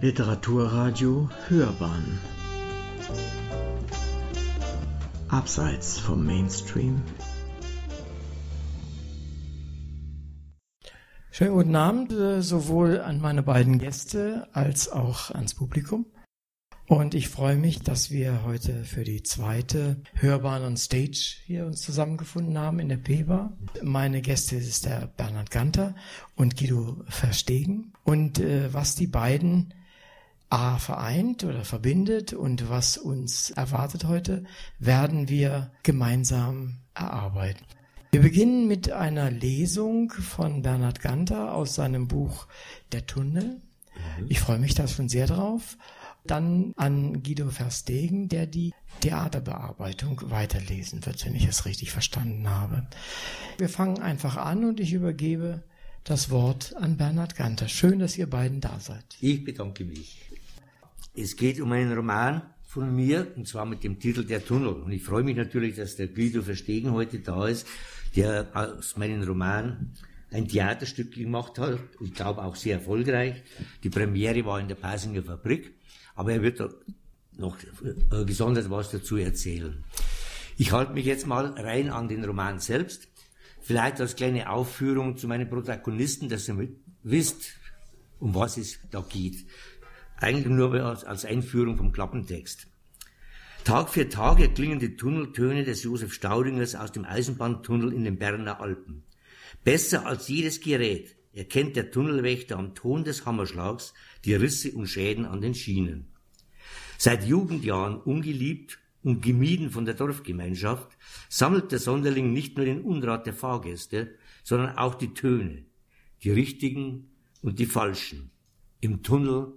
Literaturradio Hörbahn Abseits vom Mainstream Schönen guten Abend, äh, sowohl an meine beiden Gäste als auch ans Publikum. Und ich freue mich, dass wir heute für die zweite Hörbahn on Stage hier uns zusammengefunden haben in der P-Bar. Meine Gäste ist der Bernhard Ganter und Guido Verstegen. Und äh, was die beiden A vereint oder verbindet und was uns erwartet heute, werden wir gemeinsam erarbeiten. Wir beginnen mit einer Lesung von Bernhard Ganter aus seinem Buch Der Tunnel. Mhm. Ich freue mich da schon sehr drauf. Dann an Guido Verstegen, der die Theaterbearbeitung weiterlesen wird, wenn ich es richtig verstanden habe. Wir fangen einfach an und ich übergebe das Wort an Bernhard Ganter. Schön, dass ihr beiden da seid. Ich bedanke mich. Es geht um einen Roman von mir, und zwar mit dem Titel Der Tunnel. Und ich freue mich natürlich, dass der Guido Verstegen heute da ist, der aus meinem Roman ein Theaterstück gemacht hat. Ich glaube auch sehr erfolgreich. Die Premiere war in der Pasinger Fabrik aber er wird noch äh, gesondert was dazu erzählen. Ich halte mich jetzt mal rein an den Roman selbst. Vielleicht als kleine Aufführung zu meinen Protagonisten, dass ihr wisst, um was es da geht. Eigentlich nur als Einführung vom Klappentext. Tag für Tag erklingen die Tunneltöne des Josef Staudingers aus dem Eisenbahntunnel in den Berner Alpen. Besser als jedes Gerät erkennt der Tunnelwächter am Ton des Hammerschlags die Risse und Schäden an den Schienen. Seit Jugendjahren ungeliebt und gemieden von der Dorfgemeinschaft, sammelt der Sonderling nicht nur den Unrat der Fahrgäste, sondern auch die Töne, die richtigen und die falschen, im Tunnel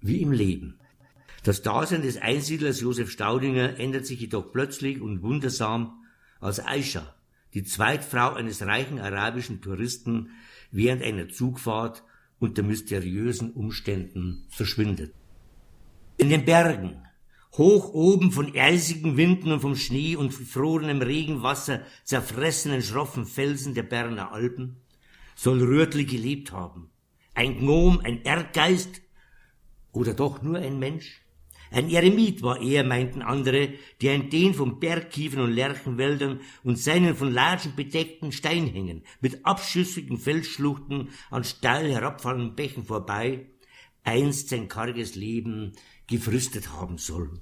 wie im Leben. Das Dasein des Einsiedlers Josef Staudinger ändert sich jedoch plötzlich und wundersam, als Aisha, die Zweitfrau eines reichen arabischen Touristen, während einer Zugfahrt unter mysteriösen Umständen verschwindet. In den Bergen, hoch oben von eisigen Winden und vom Schnee und gefrorenem Regenwasser zerfressenen schroffen Felsen der Berner Alpen, soll Röhrtli gelebt haben. Ein Gnom, ein Erdgeist oder doch nur ein Mensch? Ein Eremit war er, meinten andere, der in den von Bergkiefen und Lärchenwäldern und seinen von Latschen bedeckten Steinhängen mit abschüssigen Felsschluchten an steil herabfallenden Bächen vorbei einst sein karges Leben gefristet haben soll.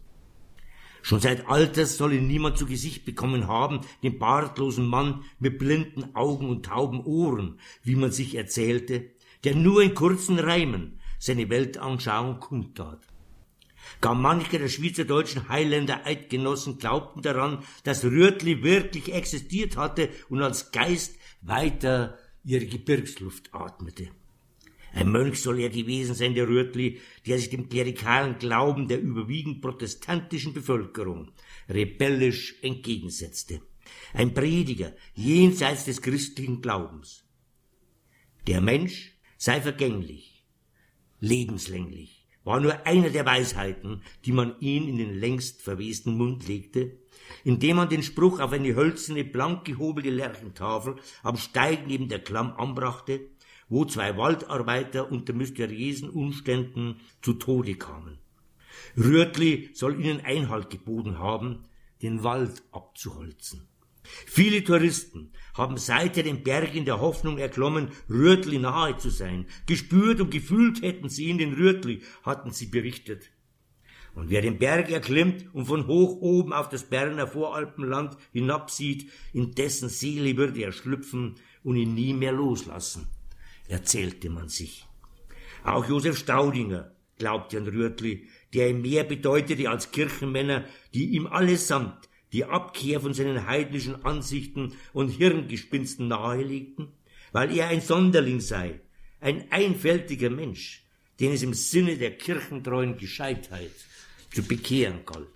Schon seit Alters soll ihn niemand zu Gesicht bekommen haben, den bartlosen Mann mit blinden Augen und tauben Ohren, wie man sich erzählte, der nur in kurzen Reimen seine Weltanschauung kundtat. Gar manche der schweizerdeutschen Highlander Eidgenossen glaubten daran, dass Rührtli wirklich existiert hatte und als Geist weiter ihre Gebirgsluft atmete. Ein Mönch soll er gewesen sein, der Rührtli, der sich dem klerikalen Glauben der überwiegend protestantischen Bevölkerung rebellisch entgegensetzte. Ein Prediger jenseits des christlichen Glaubens. Der Mensch sei vergänglich, lebenslänglich war nur einer der Weisheiten, die man ihm in den längst verwesten Mund legte, indem man den Spruch auf eine hölzerne, blank gehobelte Lerchentafel am Steig neben der Klamm anbrachte, wo zwei Waldarbeiter unter mysteriösen Umständen zu Tode kamen. Rührtli soll ihnen Einhalt geboten haben, den Wald abzuholzen. Viele Touristen haben seither den Berg in der Hoffnung erklommen, Rührtli nahe zu sein. Gespürt und gefühlt hätten sie ihn den Rührtli, hatten sie berichtet. Und wer den Berg erklimmt und von hoch oben auf das Berner Voralpenland hinabsieht, in dessen Seele würde er schlüpfen und ihn nie mehr loslassen, erzählte man sich. Auch Josef Staudinger glaubte an Rührtli, der ihm mehr bedeutete als Kirchenmänner, die ihm allesamt die Abkehr von seinen heidnischen Ansichten und Hirngespinsten nahelegten, weil er ein Sonderling sei, ein einfältiger Mensch, den es im Sinne der kirchentreuen Gescheitheit zu bekehren galt.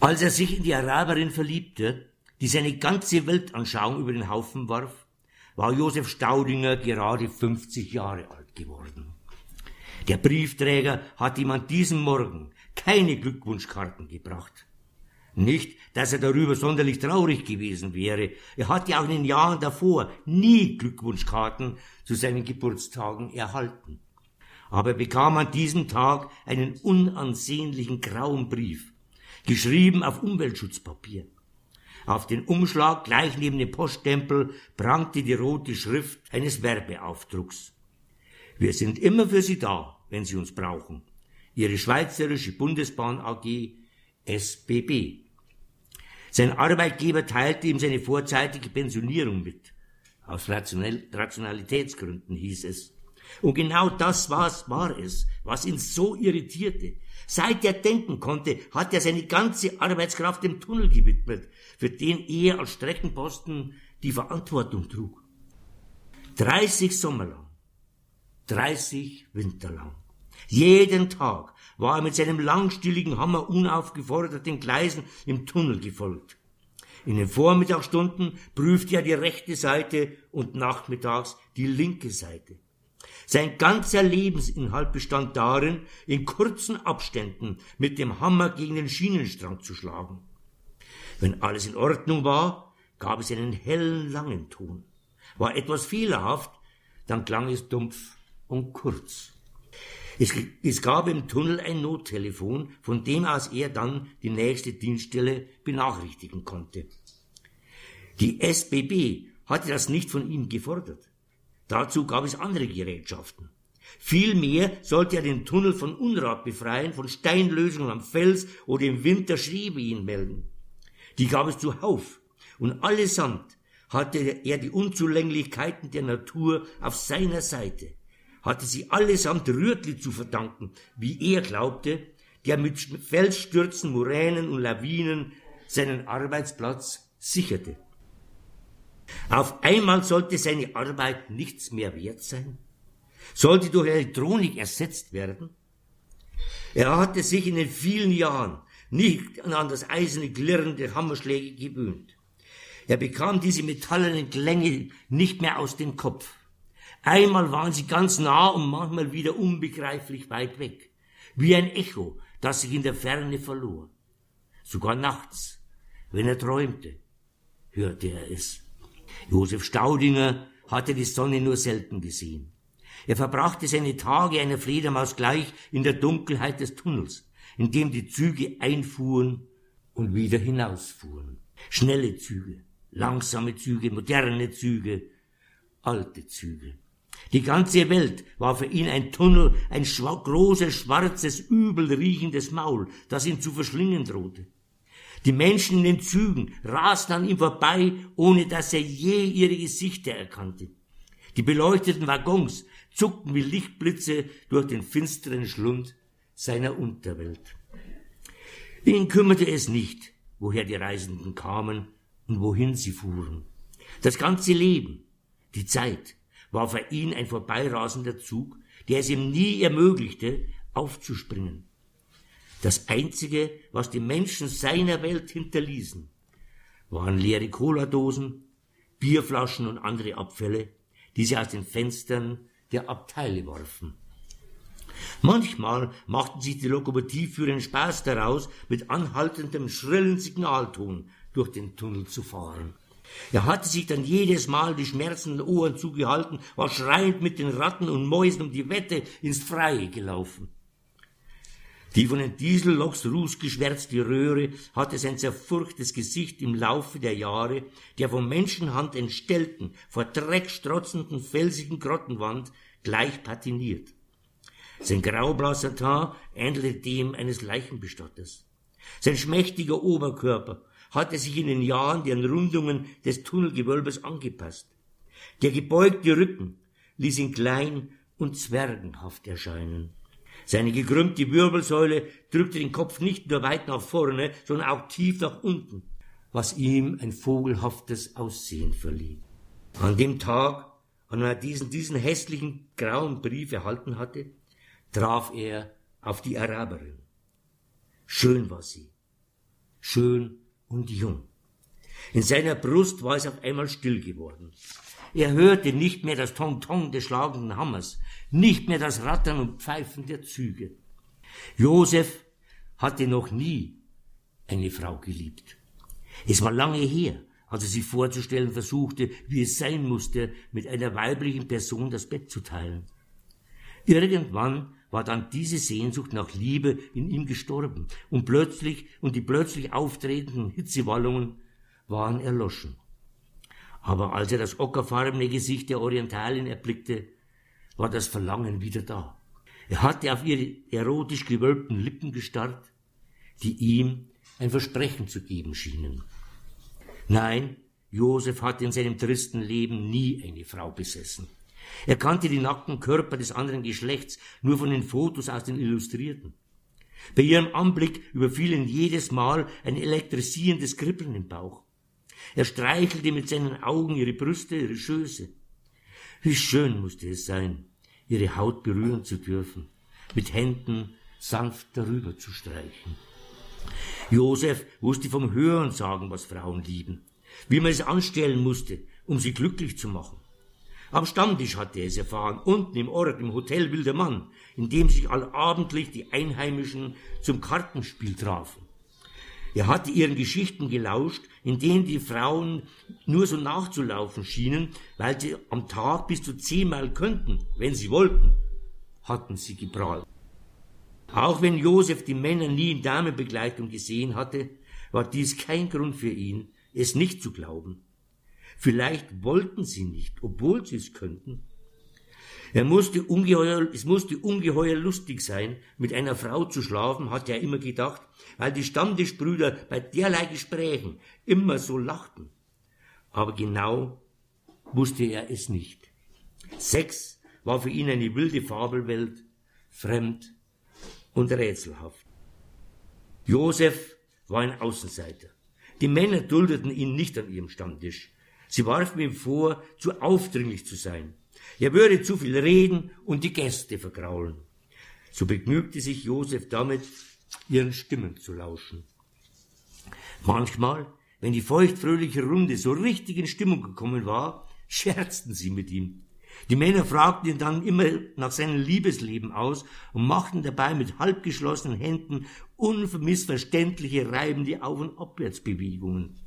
Als er sich in die Araberin verliebte, die seine ganze Weltanschauung über den Haufen warf, war Josef Staudinger gerade 50 Jahre alt geworden. Der Briefträger hat ihm an diesem Morgen keine Glückwunschkarten gebracht. Nicht, dass er darüber sonderlich traurig gewesen wäre. Er hat ja auch in den Jahren davor nie Glückwunschkarten zu seinen Geburtstagen erhalten. Aber er bekam an diesem Tag einen unansehnlichen grauen Brief, geschrieben auf Umweltschutzpapier. Auf den Umschlag gleich neben dem Poststempel prangte die rote Schrift eines Werbeaufdrucks. Wir sind immer für Sie da, wenn Sie uns brauchen. Ihre Schweizerische Bundesbahn AG SBB. Sein Arbeitgeber teilte ihm seine vorzeitige Pensionierung mit. Aus Rationalitätsgründen hieß es. Und genau das war's, war es, was ihn so irritierte. Seit er denken konnte, hat er seine ganze Arbeitskraft dem Tunnel gewidmet, für den er als Streckenposten die Verantwortung trug. 30 Sommer lang, 30 Winter lang. Jeden Tag war er mit seinem langstieligen Hammer unaufgefordert den Gleisen im Tunnel gefolgt. In den Vormittagsstunden prüfte er die rechte Seite und nachmittags die linke Seite. Sein ganzer Lebensinhalt bestand darin, in kurzen Abständen mit dem Hammer gegen den Schienenstrang zu schlagen. Wenn alles in Ordnung war, gab es einen hellen, langen Ton. War etwas fehlerhaft, dann klang es dumpf und kurz. Es, es, gab im Tunnel ein Nottelefon, von dem aus er dann die nächste Dienststelle benachrichtigen konnte. Die SBB hatte das nicht von ihm gefordert. Dazu gab es andere Gerätschaften. Vielmehr sollte er den Tunnel von Unrat befreien, von Steinlösungen am Fels oder im Winter Schneewehen melden. Die gab es zuhauf, und allesamt hatte er die Unzulänglichkeiten der Natur auf seiner Seite, hatte sie allesamt Rürtli zu verdanken, wie er glaubte, der mit Felsstürzen, Moränen und Lawinen seinen Arbeitsplatz sicherte. Auf einmal sollte seine Arbeit nichts mehr wert sein, sollte durch Elektronik ersetzt werden. Er hatte sich in den vielen Jahren nicht an das eiserne Klirren der Hammerschläge gewöhnt. Er bekam diese metallenen Klänge nicht mehr aus dem Kopf. Einmal waren sie ganz nah und manchmal wieder unbegreiflich weit weg, wie ein Echo, das sich in der Ferne verlor. Sogar nachts, wenn er träumte, hörte er es. Josef Staudinger hatte die Sonne nur selten gesehen. Er verbrachte seine Tage einer Fledermaus gleich in der Dunkelheit des Tunnels, in dem die Züge einfuhren und wieder hinausfuhren. Schnelle Züge, langsame Züge, moderne Züge, alte Züge. Die ganze Welt war für ihn ein Tunnel, ein großes, schwarzes, übel riechendes Maul, das ihn zu verschlingen drohte. Die Menschen in den Zügen rasten an ihm vorbei, ohne dass er je ihre Gesichter erkannte. Die beleuchteten Waggons zuckten wie Lichtblitze durch den finsteren Schlund seiner Unterwelt. Ihn kümmerte es nicht, woher die Reisenden kamen und wohin sie fuhren. Das ganze Leben, die Zeit, war für ihn ein vorbeirasender Zug, der es ihm nie ermöglichte, aufzuspringen. Das Einzige, was die Menschen seiner Welt hinterließen, waren leere Cola-Dosen, Bierflaschen und andere Abfälle, die sie aus den Fenstern der Abteile warfen. Manchmal machten sich die Lokomotivführer Spaß daraus, mit anhaltendem schrillen Signalton durch den Tunnel zu fahren. Er hatte sich dann jedes Mal die schmerzenden Ohren zugehalten, war schreiend mit den Ratten und Mäusen um die Wette ins Freie gelaufen. Die von den Dieselloks rußgeschwärzte Röhre hatte sein zerfurchtes Gesicht im Laufe der Jahre der von Menschenhand entstellten, vor Dreck strotzenden felsigen Grottenwand gleich patiniert. Sein graublasser Teint ähnelte dem eines Leichenbestatters. Sein schmächtiger Oberkörper hatte sich in den Jahren den Rundungen des Tunnelgewölbes angepasst. Der gebeugte Rücken ließ ihn klein und zwergenhaft erscheinen. Seine gekrümmte Wirbelsäule drückte den Kopf nicht nur weit nach vorne, sondern auch tief nach unten, was ihm ein vogelhaftes Aussehen verlieh. An dem Tag, an dem er diesen, diesen hässlichen grauen Brief erhalten hatte, traf er auf die Araberin. Schön war sie, schön und jung. In seiner Brust war es auf einmal still geworden. Er hörte nicht mehr das Tong-Tong des schlagenden Hammers, nicht mehr das Rattern und Pfeifen der Züge. Josef hatte noch nie eine Frau geliebt. Es war lange her, als er sich vorzustellen versuchte, wie es sein musste, mit einer weiblichen Person das Bett zu teilen. Irgendwann war dann diese Sehnsucht nach Liebe in ihm gestorben und plötzlich und die plötzlich auftretenden Hitzewallungen waren erloschen. Aber als er das ockerfarbene Gesicht der Orientalin erblickte, war das Verlangen wieder da. Er hatte auf ihre erotisch gewölbten Lippen gestarrt, die ihm ein Versprechen zu geben schienen. Nein, Josef hatte in seinem tristen Leben nie eine Frau besessen. Er kannte die nackten Körper des anderen Geschlechts nur von den Fotos aus den Illustrierten. Bei ihrem Anblick überfiel ihn jedes Mal ein elektrisierendes Kribbeln im Bauch. Er streichelte mit seinen Augen ihre Brüste, ihre Schöße. Wie schön musste es sein, ihre Haut berühren zu dürfen, mit Händen sanft darüber zu streichen. Josef wusste vom Hören sagen, was Frauen lieben, wie man es anstellen musste, um sie glücklich zu machen. Am Stammtisch hatte er es erfahren, unten im Ort, im Hotel Wilder Mann, in dem sich allabendlich die Einheimischen zum Kartenspiel trafen. Er hatte ihren Geschichten gelauscht, in denen die Frauen nur so nachzulaufen schienen, weil sie am Tag bis zu zehnmal könnten, wenn sie wollten, hatten sie geprahlt. Auch wenn Josef die Männer nie in Damenbegleitung gesehen hatte, war dies kein Grund für ihn, es nicht zu glauben. Vielleicht wollten sie nicht, obwohl sie es könnten. Er musste ungeheuer, es musste ungeheuer lustig sein, mit einer Frau zu schlafen, hatte er immer gedacht, weil die Stammtischbrüder bei derlei Gesprächen immer so lachten. Aber genau wusste er es nicht. Sex war für ihn eine wilde Fabelwelt, fremd und rätselhaft. Josef war ein Außenseiter. Die Männer duldeten ihn nicht an ihrem Stammtisch. Sie warfen ihm vor, zu aufdringlich zu sein. Er würde zu viel reden und die Gäste vergraulen. So begnügte sich Josef damit, ihren Stimmen zu lauschen. Manchmal, wenn die feuchtfröhliche Runde so richtig in Stimmung gekommen war, scherzten sie mit ihm. Die Männer fragten ihn dann immer nach seinem Liebesleben aus und machten dabei mit halbgeschlossenen Händen unmissverständliche reibende Auf- und Abwärtsbewegungen.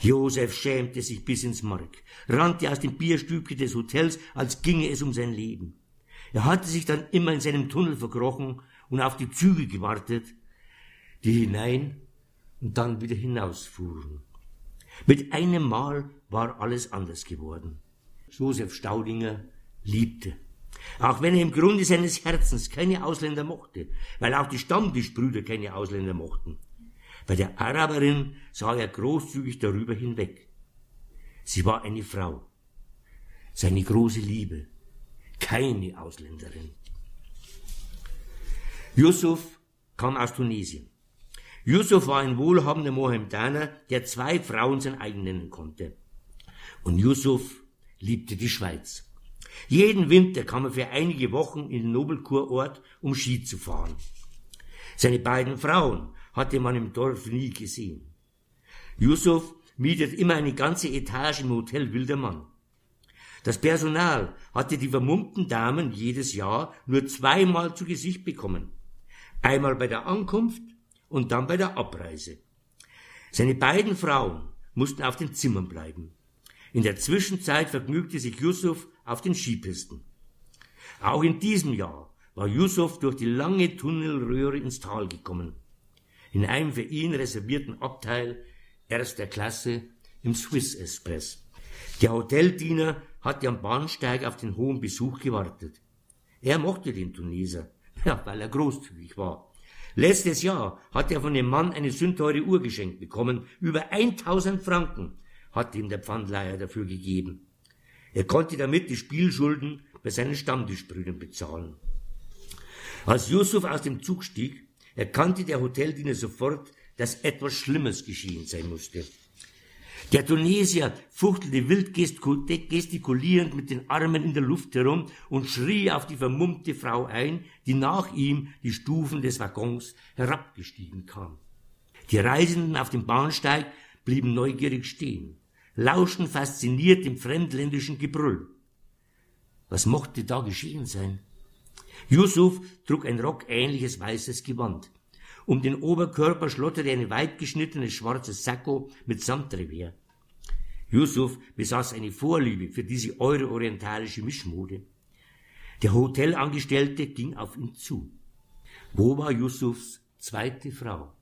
Josef schämte sich bis ins Mark, rannte aus dem Bierstübchen des Hotels, als ginge es um sein Leben. Er hatte sich dann immer in seinem Tunnel verkrochen und auf die Züge gewartet, die hinein und dann wieder hinausfuhren. Mit einem Mal war alles anders geworden. Josef Staudinger liebte. Auch wenn er im Grunde seines Herzens keine Ausländer mochte, weil auch die Stammtischbrüder keine Ausländer mochten. Bei der Araberin sah er großzügig darüber hinweg. Sie war eine Frau, seine große Liebe, keine Ausländerin. Yusuf kam aus Tunesien. Yusuf war ein wohlhabender Mohammedaner, der zwei Frauen sein eigen nennen konnte. Und Yusuf liebte die Schweiz. Jeden Winter kam er für einige Wochen in den Nobelkurort, um Ski zu fahren. Seine beiden Frauen hatte man im Dorf nie gesehen. Yusuf mietet immer eine ganze Etage im Hotel Wildermann. Das Personal hatte die vermummten Damen jedes Jahr nur zweimal zu Gesicht bekommen. Einmal bei der Ankunft und dann bei der Abreise. Seine beiden Frauen mussten auf den Zimmern bleiben. In der Zwischenzeit vergnügte sich Yusuf auf den Skipisten. Auch in diesem Jahr war Yusuf durch die lange Tunnelröhre ins Tal gekommen. In einem für ihn reservierten Abteil erster Klasse im Swiss Express. Der Hoteldiener hatte am Bahnsteig auf den hohen Besuch gewartet. Er mochte den Tuneser, ja, weil er großzügig war. Letztes Jahr hatte er von dem Mann eine sündteure Uhr geschenkt bekommen, über 1000 Franken, hatte ihm der Pfandleiher dafür gegeben. Er konnte damit die Spielschulden bei seinen Stammtischbrüdern bezahlen. Als Yusuf aus dem Zug stieg, erkannte der Hoteldiener sofort, dass etwas Schlimmes geschehen sein musste. Der Tunesier fuchtelte wild gestikulierend mit den Armen in der Luft herum und schrie auf die vermummte Frau ein, die nach ihm die Stufen des Waggons herabgestiegen kam. Die Reisenden auf dem Bahnsteig blieben neugierig stehen lauschen fasziniert dem fremdländischen Gebrüll. Was mochte da geschehen sein? Yusuf trug ein rockähnliches weißes Gewand. Um den Oberkörper schlotterte ein weit geschnittenes schwarzes Sakko mit Samtrevers. Yusuf besaß eine Vorliebe für diese euroorientalische Mischmode. Der Hotelangestellte ging auf ihn zu. Wo war Yusufs zweite Frau?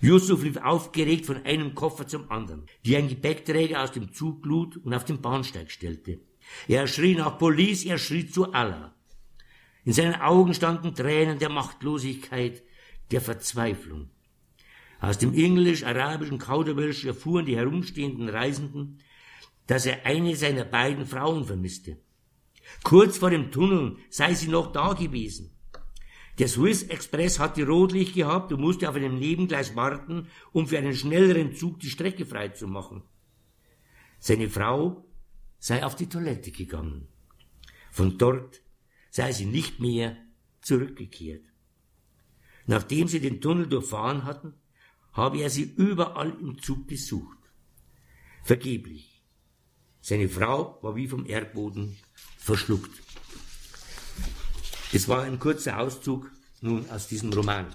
Yusuf lief aufgeregt von einem Koffer zum anderen, die ein Gepäckträger aus dem Zug lud und auf den Bahnsteig stellte. Er schrie nach Police, er schrie zu Allah. In seinen Augen standen Tränen der Machtlosigkeit, der Verzweiflung. Aus dem englisch-arabischen Kauderwelsch erfuhren die herumstehenden Reisenden, dass er eine seiner beiden Frauen vermisste. Kurz vor dem Tunnel sei sie noch da gewesen. Der Swiss Express hatte Rotlicht gehabt und musste auf einem Nebengleis warten, um für einen schnelleren Zug die Strecke freizumachen. Seine Frau sei auf die Toilette gegangen. Von dort sei sie nicht mehr zurückgekehrt. Nachdem sie den Tunnel durchfahren hatten, habe er sie überall im Zug gesucht. Vergeblich. Seine Frau war wie vom Erdboden verschluckt. Es war ein kurzer Auszug nun aus diesem Roman.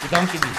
Ich bedanke mich.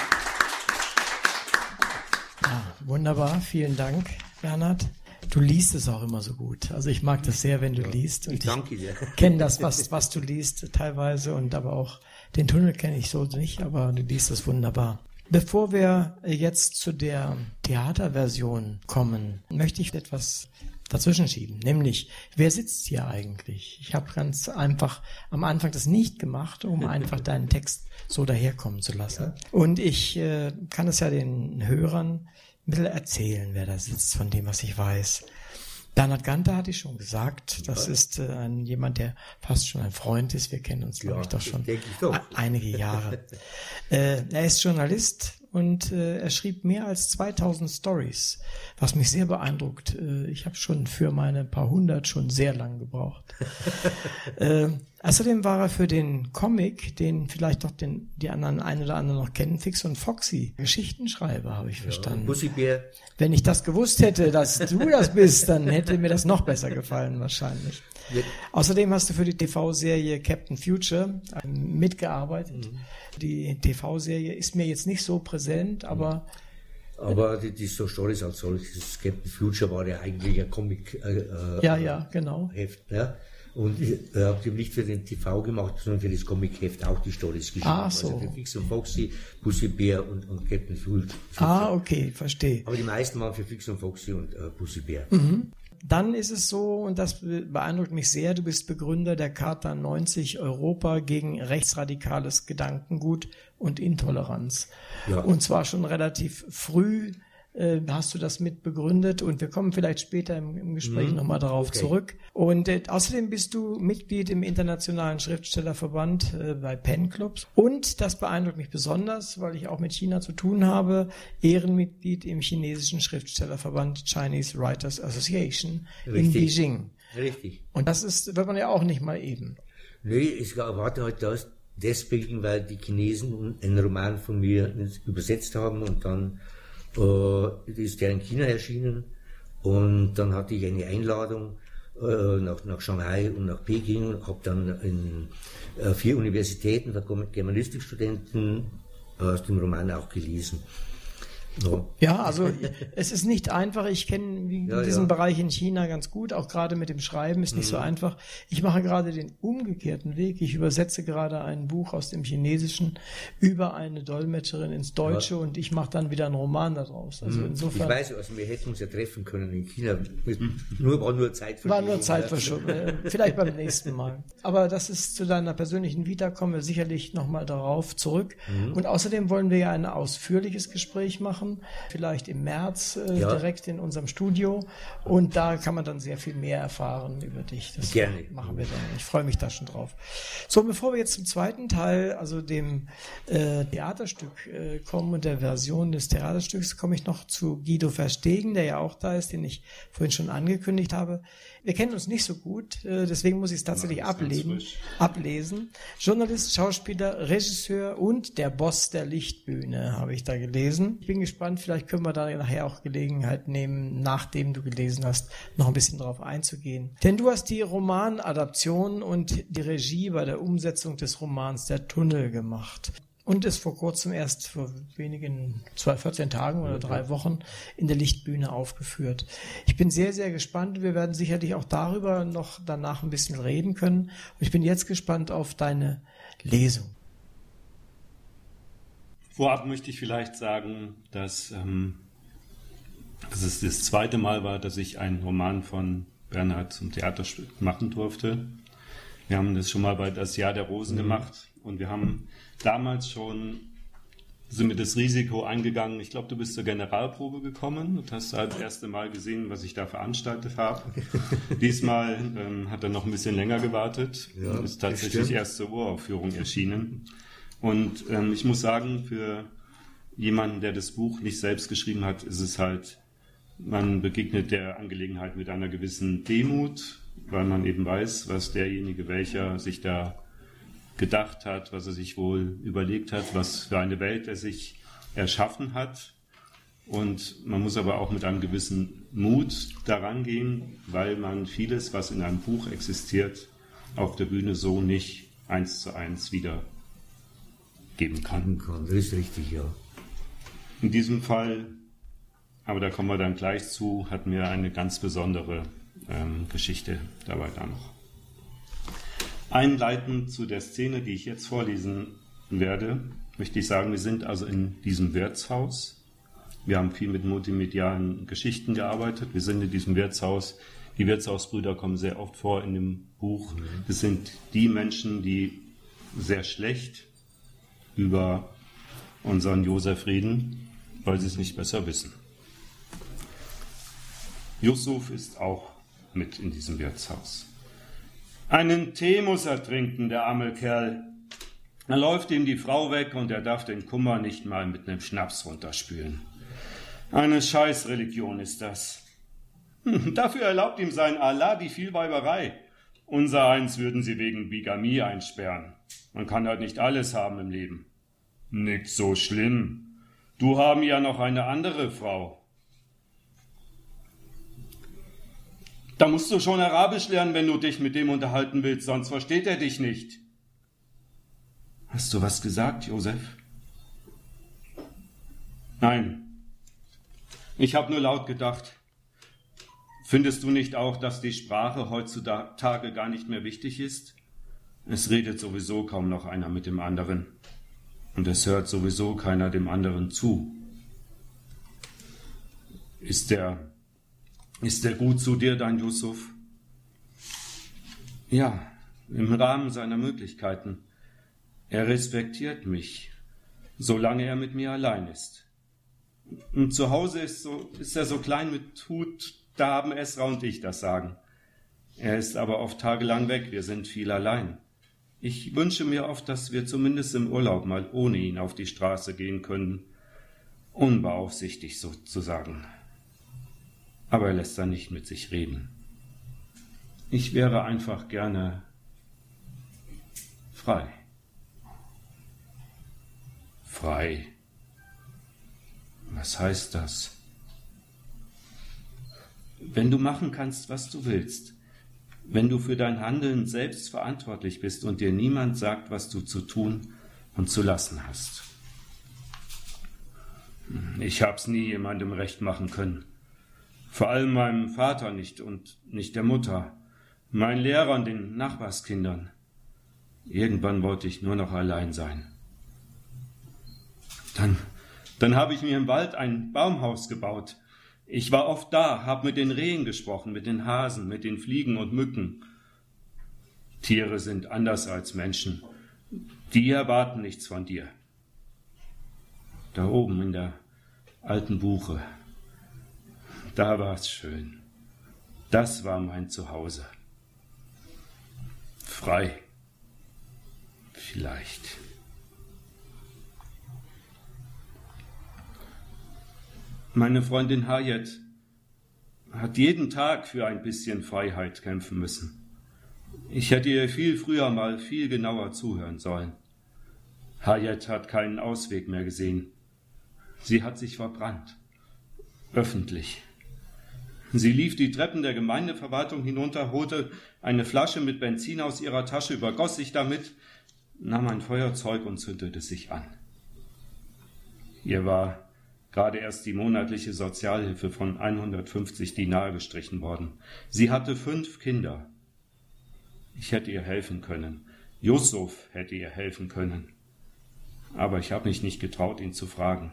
Ja, wunderbar, vielen Dank, Bernhard. Du liest es auch immer so gut. Also ich mag das sehr, wenn du ja, liest. Und ich danke dir. kenne das, was, was du liest teilweise und aber auch den Tunnel kenne ich so nicht, aber du liest es wunderbar. Bevor wir jetzt zu der Theaterversion kommen, möchte ich etwas dazwischen schieben. Nämlich, wer sitzt hier eigentlich? Ich habe ganz einfach am Anfang das nicht gemacht, um einfach deinen Text so daherkommen zu lassen. Und ich äh, kann es ja den Hörern ein bisschen erzählen, wer da sitzt, von dem, was ich weiß. Bernhard Ganter hatte ich schon gesagt. Das ja. ist äh, ein, jemand, der fast schon ein Freund ist. Wir kennen uns, glaube ja, ich, doch schon ich einige Jahre. äh, er ist Journalist und äh, er schrieb mehr als 2000 Stories, was mich sehr beeindruckt. Äh, ich habe schon für meine paar hundert schon sehr lang gebraucht. äh, außerdem war er für den Comic, den vielleicht doch den, die anderen ein oder andere noch kennen, Fix und Foxy, Geschichtenschreiber, habe ich verstanden. Ja, Wenn ich das gewusst hätte, dass du das bist, dann hätte mir das noch besser gefallen wahrscheinlich. Ja. Außerdem hast du für die TV-Serie Captain Future äh, mitgearbeitet. Mhm. Die TV-Serie ist mir jetzt nicht so präsent, aber aber die, die so Stories als solches, Captain Future war ja eigentlich ein Comic. Äh, äh ja, ja, genau. Heft, ja. Und ich äh, habe nicht für den TV gemacht, sondern für das Comic-Heft auch die Stories geschrieben. Ah, so. Also für Fix und Foxy, Pussy Bär und, und Captain Future. Ah, okay, verstehe. Aber die meisten waren für Fix und Foxy und äh, Pussy Bär. Mhm. Dann ist es so, und das beeindruckt mich sehr, du bist Begründer der Charta 90 Europa gegen rechtsradikales Gedankengut und Intoleranz. Ja. Und zwar schon relativ früh äh, hast du das mit begründet und wir kommen vielleicht später im, im Gespräch mhm. nochmal darauf okay. zurück. Und äh, außerdem bist du Mitglied im Internationalen Schriftstellerverband äh, bei Pen Clubs und das beeindruckt mich besonders, weil ich auch mit China zu tun habe, Ehrenmitglied im chinesischen Schriftstellerverband Chinese Writers Association Richtig. in Beijing. Richtig. Und das ist, wird man ja auch nicht mal eben. Nee, ich erwarte halt das deswegen, weil die Chinesen einen Roman von mir übersetzt haben und dann äh, ist der in China erschienen und dann hatte ich eine Einladung äh, nach, nach Shanghai und nach Peking und habe dann in äh, vier Universitäten der Germanistikstudenten aus dem Roman auch gelesen. So. Ja, also es ist nicht einfach. Ich kenne ja, diesen ja. Bereich in China ganz gut, auch gerade mit dem Schreiben ist nicht mhm. so einfach. Ich mache gerade den umgekehrten Weg. Ich übersetze gerade ein Buch aus dem Chinesischen über eine Dolmetscherin ins Deutsche ja. und ich mache dann wieder einen Roman daraus. Also mhm. insofern. Ich weiß, also wir hätten uns ja treffen können in China. Nur war nur Zeitverschiebung. War nur Zeitverschiebung. Äh, vielleicht beim nächsten Mal. Aber das ist zu deiner persönlichen Vita kommen wir sicherlich nochmal darauf zurück. Mhm. Und außerdem wollen wir ja ein ausführliches Gespräch machen machen, vielleicht im März äh, ja. direkt in unserem Studio. Und da kann man dann sehr viel mehr erfahren über dich. Das Gerne. machen wir dann. Ich freue mich da schon drauf. So, bevor wir jetzt zum zweiten Teil, also dem äh, Theaterstück äh, kommen und der Version des Theaterstücks, komme ich noch zu Guido Verstegen, der ja auch da ist, den ich vorhin schon angekündigt habe. Wir kennen uns nicht so gut, äh, deswegen muss ich es tatsächlich ablesen, ablesen. Journalist, Schauspieler, Regisseur und der Boss der Lichtbühne habe ich da gelesen. Ich bin gespannt gespannt. Vielleicht können wir da nachher auch Gelegenheit nehmen, nachdem du gelesen hast, noch ein bisschen drauf einzugehen. Denn du hast die Romanadaption und die Regie bei der Umsetzung des Romans Der Tunnel gemacht und ist vor kurzem erst vor wenigen, zwei, 14 Tagen oder drei Wochen in der Lichtbühne aufgeführt. Ich bin sehr, sehr gespannt. Wir werden sicherlich auch darüber noch danach ein bisschen reden können. Und ich bin jetzt gespannt auf deine Lesung. Vorab möchte ich vielleicht sagen, dass, ähm, dass es das zweite Mal war, dass ich einen Roman von Bernhard zum Theaterstück machen durfte. Wir haben das schon mal bei Das Jahr der Rosen mhm. gemacht und wir haben damals schon sind wir das Risiko eingegangen. Ich glaube, du bist zur Generalprobe gekommen und hast halt das erste Mal gesehen, was ich da veranstaltet habe. Diesmal ähm, hat er noch ein bisschen länger gewartet ja, und ist tatsächlich erst zur Uraufführung erschienen. Und ähm, ich muss sagen, für jemanden, der das Buch nicht selbst geschrieben hat, ist es halt, man begegnet der Angelegenheit mit einer gewissen Demut, weil man eben weiß, was derjenige, welcher sich da gedacht hat, was er sich wohl überlegt hat, was für eine Welt er sich erschaffen hat. Und man muss aber auch mit einem gewissen Mut daran gehen, weil man vieles, was in einem Buch existiert, auf der Bühne so nicht eins zu eins wiedergeben kann. Das ist richtig, ja. In diesem Fall, aber da kommen wir dann gleich zu, hatten wir eine ganz besondere ähm, Geschichte dabei da noch. Einleitend zu der Szene, die ich jetzt vorlesen werde, möchte ich sagen, wir sind also in diesem Wirtshaus. Wir haben viel mit multimedialen Geschichten gearbeitet. Wir sind in diesem Wirtshaus. Die Wirtshausbrüder kommen sehr oft vor in dem Buch. Das sind die Menschen, die sehr schlecht über unseren Josef reden, weil sie es nicht besser wissen. Yusuf ist auch mit in diesem Wirtshaus. Einen Tee muss er trinken, der arme Kerl. Dann läuft ihm die Frau weg und er darf den Kummer nicht mal mit nem Schnaps runterspülen. Eine Scheißreligion ist das. Hm, dafür erlaubt ihm sein Allah die Vielweiberei. Unser eins würden sie wegen Bigamie einsperren. Man kann halt nicht alles haben im Leben. Nicht so schlimm. Du haben ja noch eine andere Frau. Da musst du schon Arabisch lernen, wenn du dich mit dem unterhalten willst, sonst versteht er dich nicht. Hast du was gesagt, Josef? Nein. Ich habe nur laut gedacht. Findest du nicht auch, dass die Sprache heutzutage gar nicht mehr wichtig ist? Es redet sowieso kaum noch einer mit dem anderen. Und es hört sowieso keiner dem anderen zu. Ist der ist er gut zu dir, dein Yusuf? Ja, im Rahmen seiner Möglichkeiten. Er respektiert mich, solange er mit mir allein ist. Und zu Hause ist, so, ist er so klein mit Hut, da haben Esra und ich das Sagen. Er ist aber oft tagelang weg, wir sind viel allein. Ich wünsche mir oft, dass wir zumindest im Urlaub mal ohne ihn auf die Straße gehen können, unbeaufsichtigt sozusagen aber er lässt da nicht mit sich reden. Ich wäre einfach gerne frei. Frei. Was heißt das? Wenn du machen kannst, was du willst, wenn du für dein Handeln selbst verantwortlich bist und dir niemand sagt, was du zu tun und zu lassen hast. Ich hab's nie jemandem recht machen können. Vor allem meinem Vater nicht und nicht der Mutter, meinen Lehrern, den Nachbarskindern. Irgendwann wollte ich nur noch allein sein. Dann, dann habe ich mir im Wald ein Baumhaus gebaut. Ich war oft da, habe mit den Rehen gesprochen, mit den Hasen, mit den Fliegen und Mücken. Tiere sind anders als Menschen. Die erwarten nichts von dir. Da oben in der alten Buche da war es schön. Das war mein Zuhause. Frei. Vielleicht. Meine Freundin Hayet hat jeden Tag für ein bisschen Freiheit kämpfen müssen. Ich hätte ihr viel früher mal viel genauer zuhören sollen. Hayet hat keinen Ausweg mehr gesehen. Sie hat sich verbrannt. Öffentlich. Sie lief die Treppen der Gemeindeverwaltung hinunter, holte eine Flasche mit Benzin aus ihrer Tasche, übergoss sich damit, nahm ein Feuerzeug und zündete sich an. Ihr war gerade erst die monatliche Sozialhilfe von 150 Dinar gestrichen worden. Sie hatte fünf Kinder. Ich hätte ihr helfen können. Yusuf hätte ihr helfen können. Aber ich habe mich nicht getraut, ihn zu fragen.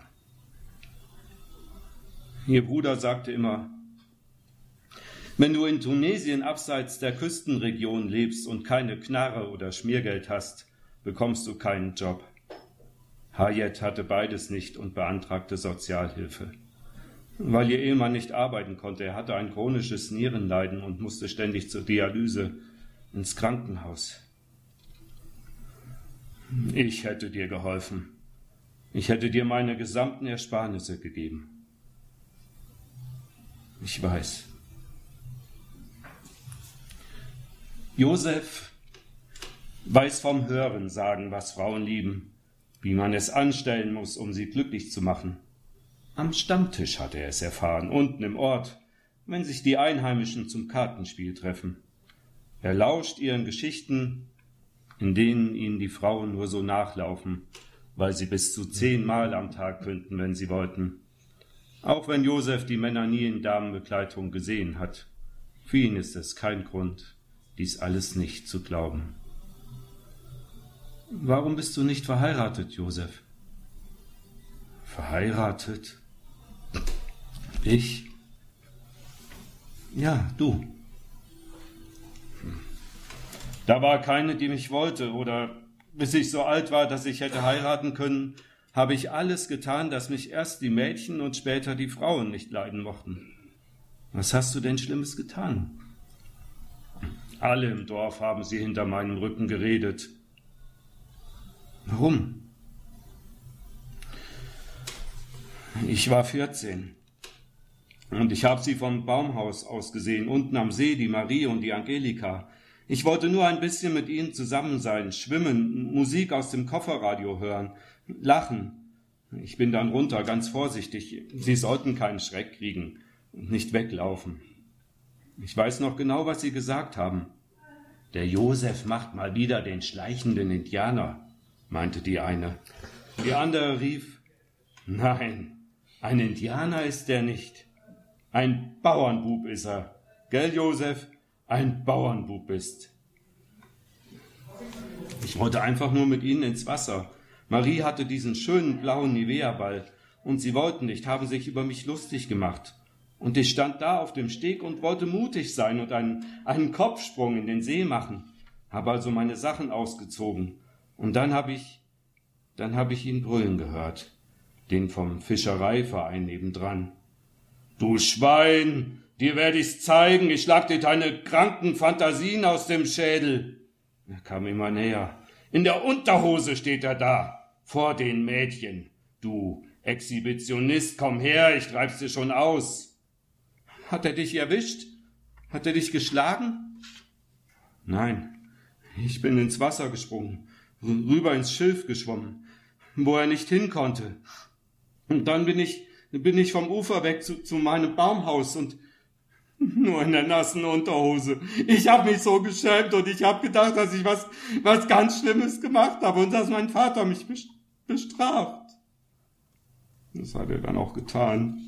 Ihr Bruder sagte immer, wenn du in Tunesien abseits der Küstenregion lebst und keine Knarre oder Schmiergeld hast, bekommst du keinen Job. Hayet hatte beides nicht und beantragte Sozialhilfe. Weil ihr Ehemann nicht arbeiten konnte, er hatte ein chronisches Nierenleiden und musste ständig zur Dialyse ins Krankenhaus. Ich hätte dir geholfen. Ich hätte dir meine gesamten Ersparnisse gegeben. Ich weiß. Josef weiß vom Hören sagen, was Frauen lieben, wie man es anstellen muss, um sie glücklich zu machen. Am Stammtisch hat er es erfahren, unten im Ort, wenn sich die Einheimischen zum Kartenspiel treffen. Er lauscht ihren Geschichten, in denen ihnen die Frauen nur so nachlaufen, weil sie bis zu zehnmal am Tag könnten, wenn sie wollten. Auch wenn Josef die Männer nie in Damenbekleidung gesehen hat. Für ihn ist es kein Grund, dies alles nicht zu glauben. Warum bist du nicht verheiratet, Josef? Verheiratet? Ich? Ja, du. Da war keine, die mich wollte, oder bis ich so alt war, dass ich hätte heiraten können, habe ich alles getan, dass mich erst die Mädchen und später die Frauen nicht leiden mochten. Was hast du denn Schlimmes getan? Alle im Dorf haben sie hinter meinem Rücken geredet. Warum? Ich war 14 und ich habe sie vom Baumhaus aus gesehen, unten am See, die Marie und die Angelika. Ich wollte nur ein bisschen mit ihnen zusammen sein, schwimmen, Musik aus dem Kofferradio hören, lachen. Ich bin dann runter, ganz vorsichtig. Sie sollten keinen Schreck kriegen und nicht weglaufen. Ich weiß noch genau, was Sie gesagt haben. Der Josef macht mal wieder den schleichenden Indianer, meinte die eine. Die andere rief, nein, ein Indianer ist der nicht. Ein Bauernbub ist er. Gell, Josef? Ein Bauernbub bist. Ich wollte einfach nur mit ihnen ins Wasser. Marie hatte diesen schönen blauen Nivea-Ball und sie wollten nicht, haben sich über mich lustig gemacht. Und ich stand da auf dem Steg und wollte mutig sein und einen, einen Kopfsprung in den See machen. Habe also meine Sachen ausgezogen. Und dann habe ich, dann habe ich ihn brüllen gehört. Den vom Fischereiverein nebendran. Du Schwein! Dir werde ich's zeigen. Ich schlag dir deine kranken Fantasien aus dem Schädel. Er kam immer näher. In der Unterhose steht er da. Vor den Mädchen. Du Exhibitionist, komm her, ich treib's dir schon aus. Hat er dich erwischt? Hat er dich geschlagen? Nein, ich bin ins Wasser gesprungen, rüber ins Schilf geschwommen, wo er nicht hin konnte. Und dann bin ich, bin ich vom Ufer weg zu, zu meinem Baumhaus und nur in der nassen Unterhose. Ich habe mich so geschämt und ich habe gedacht, dass ich was, was ganz Schlimmes gemacht habe und dass mein Vater mich bestraft. Das hat er dann auch getan.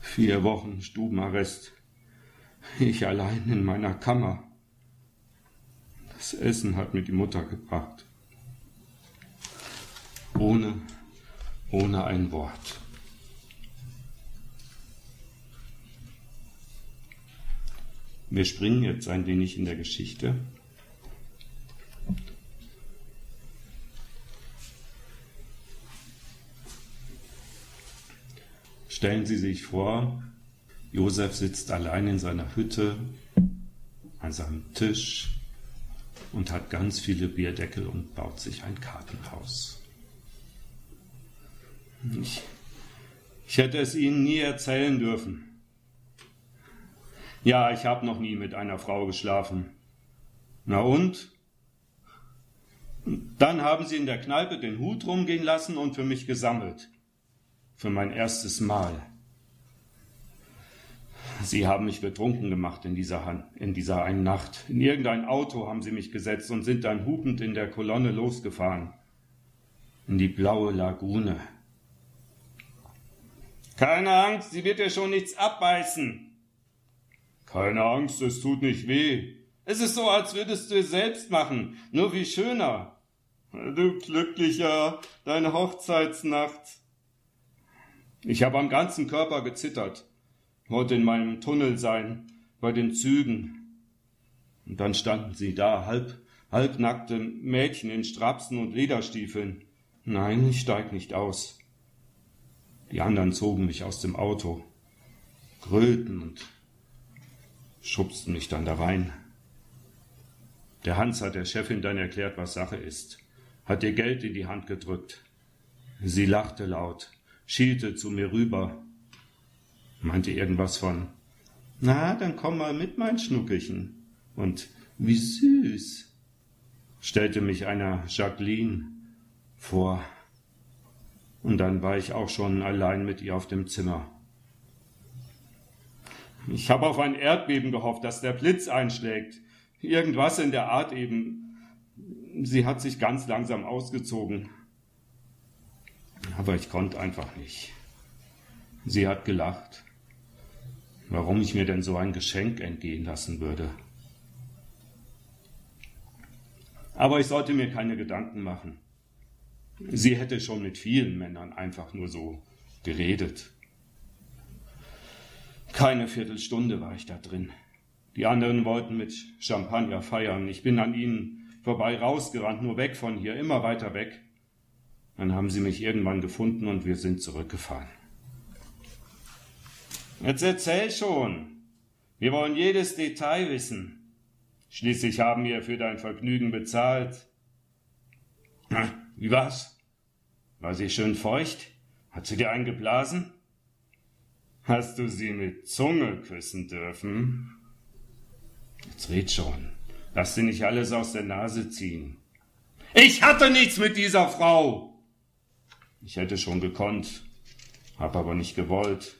Vier Wochen Stubenarrest. Ich allein in meiner Kammer. Das Essen hat mir die Mutter gebracht. Ohne, ohne ein Wort. Wir springen jetzt ein wenig in der Geschichte. Stellen Sie sich vor, Josef sitzt allein in seiner Hütte an seinem Tisch und hat ganz viele Bierdeckel und baut sich ein Kartenhaus. Ich, ich hätte es Ihnen nie erzählen dürfen. Ja, ich habe noch nie mit einer Frau geschlafen. Na und? Dann haben sie in der Kneipe den Hut rumgehen lassen und für mich gesammelt. Für mein erstes Mal. Sie haben mich betrunken gemacht in dieser, in dieser einen Nacht. In irgendein Auto haben sie mich gesetzt und sind dann hupend in der Kolonne losgefahren. In die blaue Lagune. Keine Angst, sie wird dir schon nichts abbeißen. Keine Angst, es tut nicht weh. Es ist so, als würdest du es selbst machen, nur wie schöner. Du glücklicher, deine Hochzeitsnacht. Ich habe am ganzen Körper gezittert wollte in meinem Tunnel sein, bei den Zügen. Und dann standen sie da, halb, halbnackte Mädchen in Strapsen und Lederstiefeln. Nein, ich steig nicht aus. Die anderen zogen mich aus dem Auto, grölten und schubsten mich dann da rein. Der Hans hat der Chefin dann erklärt, was Sache ist, hat ihr Geld in die Hand gedrückt. Sie lachte laut, schielte zu mir rüber, meinte irgendwas von, na, dann komm mal mit, mein Schnuckelchen. Und wie süß, stellte mich einer Jacqueline vor. Und dann war ich auch schon allein mit ihr auf dem Zimmer. Ich habe auf ein Erdbeben gehofft, dass der Blitz einschlägt. Irgendwas in der Art eben. Sie hat sich ganz langsam ausgezogen. Aber ich konnte einfach nicht. Sie hat gelacht warum ich mir denn so ein Geschenk entgehen lassen würde. Aber ich sollte mir keine Gedanken machen. Sie hätte schon mit vielen Männern einfach nur so geredet. Keine Viertelstunde war ich da drin. Die anderen wollten mit Champagner feiern. Ich bin an ihnen vorbei rausgerannt, nur weg von hier, immer weiter weg. Dann haben sie mich irgendwann gefunden und wir sind zurückgefahren. Jetzt erzähl schon. Wir wollen jedes Detail wissen. Schließlich haben wir für dein Vergnügen bezahlt. Wie war's? War sie schön feucht? Hat sie dir eingeblasen? Hast du sie mit Zunge küssen dürfen? Jetzt red schon. Lass sie nicht alles aus der Nase ziehen. Ich hatte nichts mit dieser Frau! Ich hätte schon gekonnt, hab aber nicht gewollt.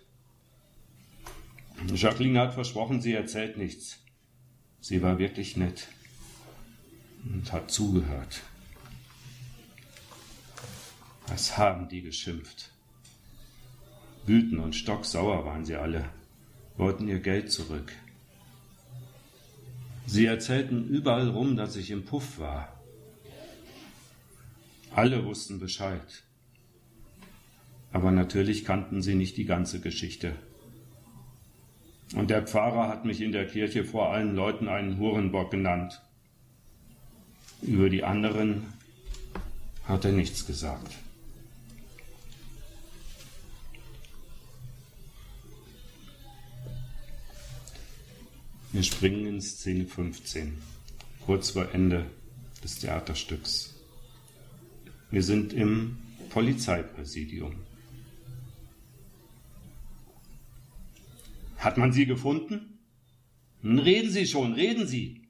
Jacqueline hat versprochen, sie erzählt nichts. Sie war wirklich nett und hat zugehört. Was haben die geschimpft? Wütend und stocksauer waren sie alle, wollten ihr Geld zurück. Sie erzählten überall rum, dass ich im Puff war. Alle wussten Bescheid. Aber natürlich kannten sie nicht die ganze Geschichte. Und der Pfarrer hat mich in der Kirche vor allen Leuten einen Hurenbock genannt. Über die anderen hat er nichts gesagt. Wir springen in Szene 15, kurz vor Ende des Theaterstücks. Wir sind im Polizeipräsidium. Hat man sie gefunden? Reden Sie schon, reden Sie.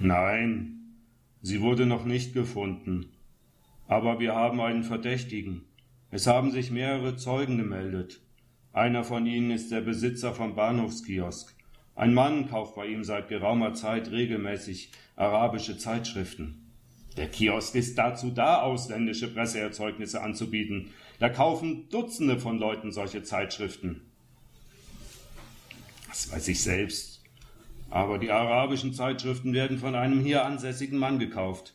Nein, sie wurde noch nicht gefunden. Aber wir haben einen Verdächtigen. Es haben sich mehrere Zeugen gemeldet. Einer von ihnen ist der Besitzer vom Bahnhofskiosk. Ein Mann kauft bei ihm seit geraumer Zeit regelmäßig arabische Zeitschriften. Der Kiosk ist dazu da, ausländische Presseerzeugnisse anzubieten. Da kaufen Dutzende von Leuten solche Zeitschriften. Das weiß ich selbst. Aber die arabischen Zeitschriften werden von einem hier ansässigen Mann gekauft.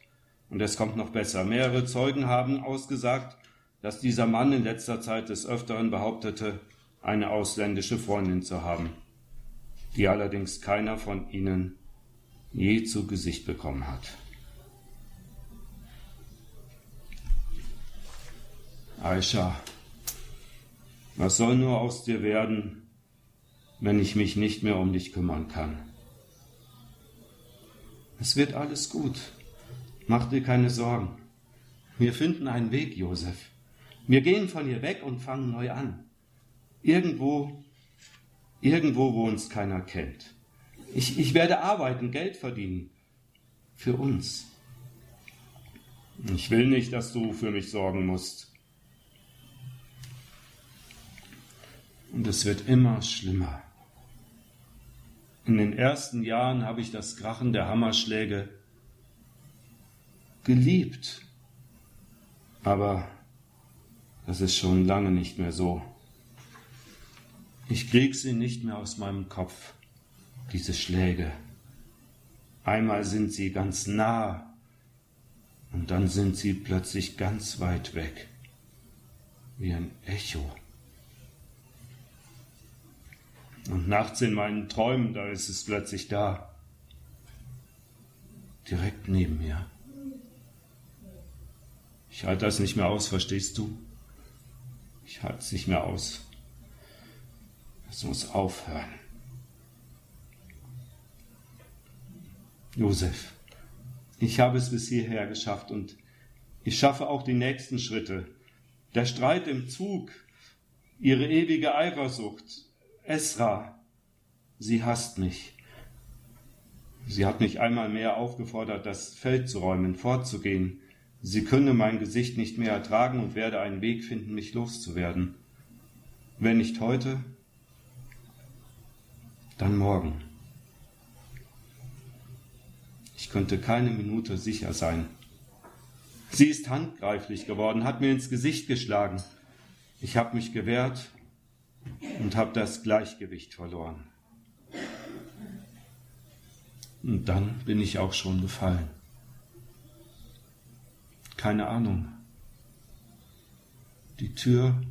Und es kommt noch besser. Mehrere Zeugen haben ausgesagt, dass dieser Mann in letzter Zeit des Öfteren behauptete, eine ausländische Freundin zu haben, die allerdings keiner von ihnen je zu Gesicht bekommen hat. Aisha, was soll nur aus dir werden, wenn ich mich nicht mehr um dich kümmern kann. Es wird alles gut. Mach dir keine Sorgen. Wir finden einen Weg, Josef. Wir gehen von hier weg und fangen neu an. Irgendwo, irgendwo, wo uns keiner kennt. Ich, ich werde arbeiten, Geld verdienen. Für uns. Ich will nicht, dass du für mich sorgen musst. Und es wird immer schlimmer. In den ersten Jahren habe ich das Krachen der Hammerschläge geliebt. Aber das ist schon lange nicht mehr so. Ich krieg sie nicht mehr aus meinem Kopf, diese Schläge. Einmal sind sie ganz nah und dann sind sie plötzlich ganz weit weg, wie ein Echo. Und nachts in meinen Träumen, da ist es plötzlich da, direkt neben mir. Ich halte das nicht mehr aus, verstehst du? Ich halte es nicht mehr aus. Es muss aufhören. Josef, ich habe es bis hierher geschafft und ich schaffe auch die nächsten Schritte. Der Streit im Zug, ihre ewige Eifersucht, Esra, sie hasst mich. Sie hat mich einmal mehr aufgefordert, das Feld zu räumen, fortzugehen. Sie könne mein Gesicht nicht mehr ertragen und werde einen Weg finden, mich loszuwerden. Wenn nicht heute, dann morgen. Ich könnte keine Minute sicher sein. Sie ist handgreiflich geworden, hat mir ins Gesicht geschlagen. Ich habe mich gewehrt und habe das Gleichgewicht verloren. Und dann bin ich auch schon gefallen. Keine Ahnung. Die Tür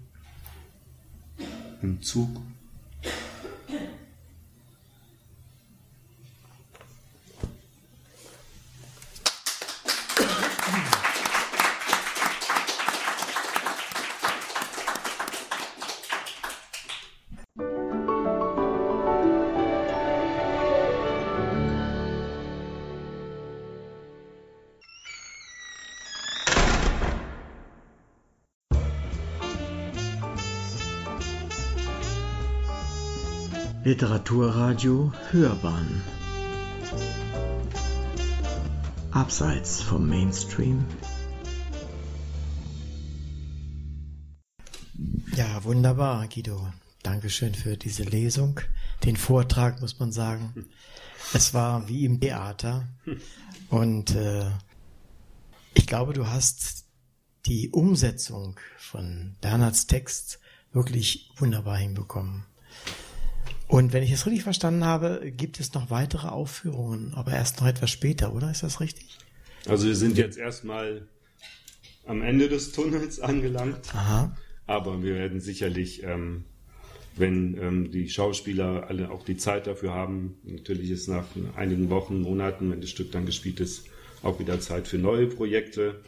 im Zug Literaturradio Hörbahn Abseits vom Mainstream Ja, wunderbar, Guido. Dankeschön für diese Lesung, den Vortrag, muss man sagen. Es war wie im Theater. Und äh, ich glaube, du hast die Umsetzung von Bernhards Text wirklich wunderbar hinbekommen. Und wenn ich es richtig verstanden habe, gibt es noch weitere Aufführungen, aber erst noch etwas später, oder? Ist das richtig? Also wir sind jetzt erstmal am Ende des Tunnels angelangt. Aha. Aber wir werden sicherlich, ähm, wenn ähm, die Schauspieler alle auch die Zeit dafür haben, natürlich ist nach einigen Wochen, Monaten, wenn das Stück dann gespielt ist, auch wieder Zeit für neue Projekte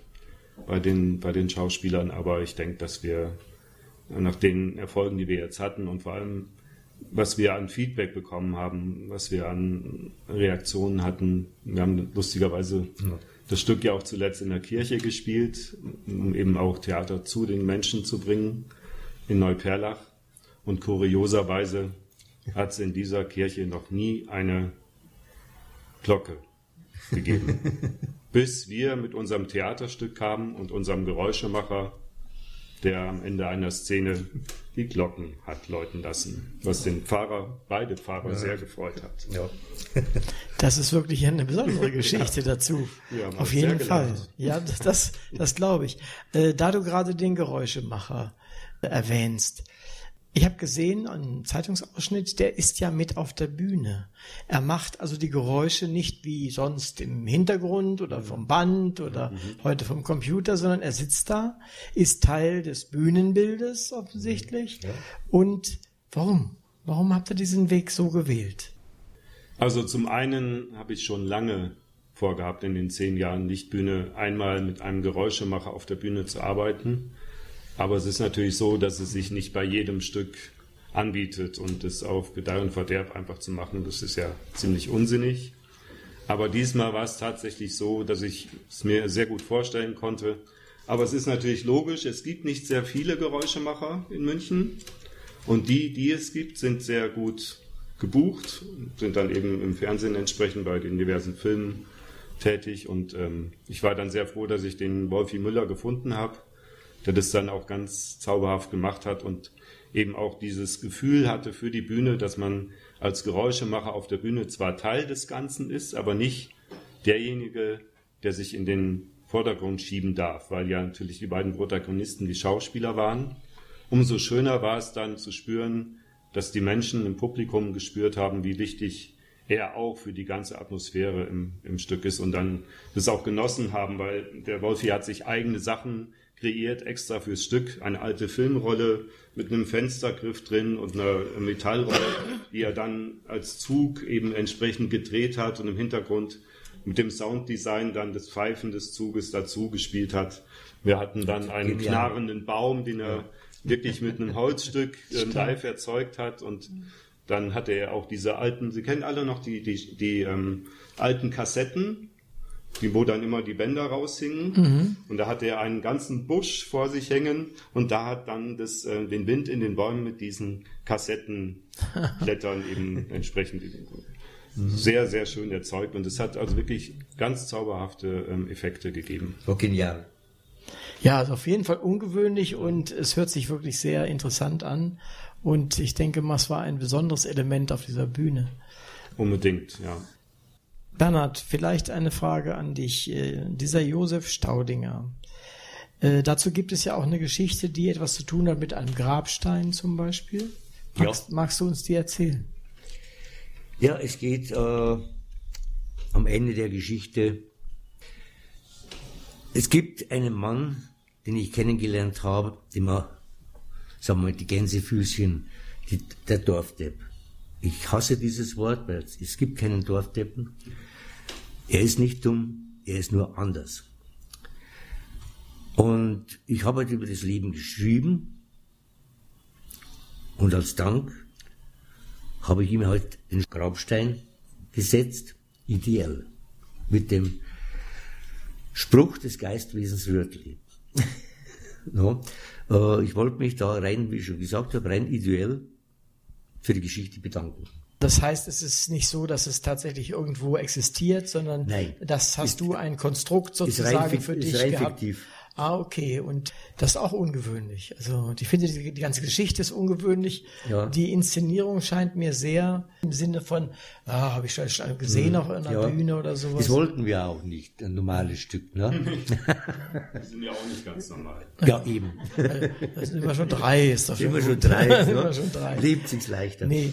bei den, bei den Schauspielern. Aber ich denke, dass wir nach den Erfolgen, die wir jetzt hatten und vor allem was wir an Feedback bekommen haben, was wir an Reaktionen hatten. Wir haben lustigerweise ja. das Stück ja auch zuletzt in der Kirche gespielt, um eben auch Theater zu den Menschen zu bringen in Neuperlach. Und kurioserweise hat es in dieser Kirche noch nie eine Glocke gegeben. Bis wir mit unserem Theaterstück kamen und unserem Geräuschemacher der am Ende einer Szene die Glocken hat läuten lassen, was den Fahrer, beide Fahrer ja. sehr gefreut hat. Ja. Das ist wirklich eine besondere Geschichte ja. dazu. Auf jeden Fall. Ja, das, das, das glaube ich. Äh, da du gerade den Geräuschemacher erwähnst, ich habe gesehen, einen Zeitungsausschnitt, der ist ja mit auf der Bühne. Er macht also die Geräusche nicht wie sonst im Hintergrund oder vom Band oder mhm. heute vom Computer, sondern er sitzt da, ist Teil des Bühnenbildes offensichtlich. Ja. Und warum? Warum habt ihr diesen Weg so gewählt? Also zum einen habe ich schon lange vorgehabt, in den zehn Jahren Lichtbühne einmal mit einem Geräuschemacher auf der Bühne zu arbeiten. Aber es ist natürlich so, dass es sich nicht bei jedem Stück anbietet und es auf Gedeih und Verderb einfach zu machen, das ist ja ziemlich unsinnig. Aber diesmal war es tatsächlich so, dass ich es mir sehr gut vorstellen konnte. Aber es ist natürlich logisch, es gibt nicht sehr viele Geräuschemacher in München. Und die, die es gibt, sind sehr gut gebucht, sind dann eben im Fernsehen entsprechend bei den diversen Filmen tätig und ähm, ich war dann sehr froh, dass ich den Wolfi Müller gefunden habe, der das dann auch ganz zauberhaft gemacht hat und eben auch dieses Gefühl hatte für die Bühne, dass man als Geräuschemacher auf der Bühne zwar Teil des Ganzen ist, aber nicht derjenige, der sich in den Vordergrund schieben darf, weil ja natürlich die beiden Protagonisten die Schauspieler waren. Umso schöner war es dann zu spüren, dass die Menschen im Publikum gespürt haben, wie wichtig er auch für die ganze Atmosphäre im, im Stück ist und dann das auch genossen haben, weil der Wolfi hat sich eigene Sachen kreiert, extra fürs Stück, eine alte Filmrolle mit einem Fenstergriff drin und einer Metallrolle, die er dann als Zug eben entsprechend gedreht hat und im Hintergrund mit dem Sounddesign dann das Pfeifen des Zuges dazu gespielt hat. Wir hatten dann einen knarrenden Baum, den er wirklich mit einem Holzstück äh, live erzeugt hat und dann hatte er auch diese alten, Sie kennen alle noch die, die, die ähm, alten Kassetten, die, wo dann immer die Bänder raushingen. Mhm. Und da hatte er einen ganzen Busch vor sich hängen und da hat dann das, äh, den Wind in den Bäumen mit diesen Kassettenblättern eben entsprechend sehr, sehr schön erzeugt. Und es hat also wirklich ganz zauberhafte ähm, Effekte gegeben. So genial. Ja, also auf jeden Fall ungewöhnlich und es hört sich wirklich sehr interessant an. Und ich denke mal, es war ein besonderes Element auf dieser Bühne. Unbedingt, ja. Bernhard, vielleicht eine Frage an dich. Äh, dieser Josef Staudinger, äh, dazu gibt es ja auch eine Geschichte, die etwas zu tun hat mit einem Grabstein zum Beispiel. Magst, ja. magst du uns die erzählen? Ja, es geht äh, am Ende der Geschichte. Es gibt einen Mann, den ich kennengelernt habe, dem er, sagen wir mal, die Gänsefüßchen, die, der Dorfdepp. Ich hasse dieses Wort, weil es gibt keinen Dorfdeppen. Er ist nicht dumm, er ist nur anders. Und ich habe halt über das Leben geschrieben und als Dank habe ich ihm halt den Grabstein gesetzt, ideell, mit dem Spruch des Geistwesens Rötli. no, äh, ich wollte mich da rein, wie ich schon gesagt habe, rein ideell für die Geschichte bedanken. Das heißt, es ist nicht so, dass es tatsächlich irgendwo existiert, sondern Nein, das hast ist, du ein Konstrukt sozusagen für dich gehabt. Fiktiv. Ah, okay. Und das ist auch ungewöhnlich. Also ich finde, die, die ganze Geschichte ist ungewöhnlich. Ja. Die Inszenierung scheint mir sehr im Sinne von, ah, habe ich schon gesehen mhm. auf einer ja. Bühne oder sowas. Das wollten wir auch nicht, ein normales Stück. Ne? wir sind ja auch nicht ganz normal. Ja, eben. Das sind immer schon drei. Ist doch immer schon drei. Ne? immer schon drei. Lebt sich's leichter. Nee.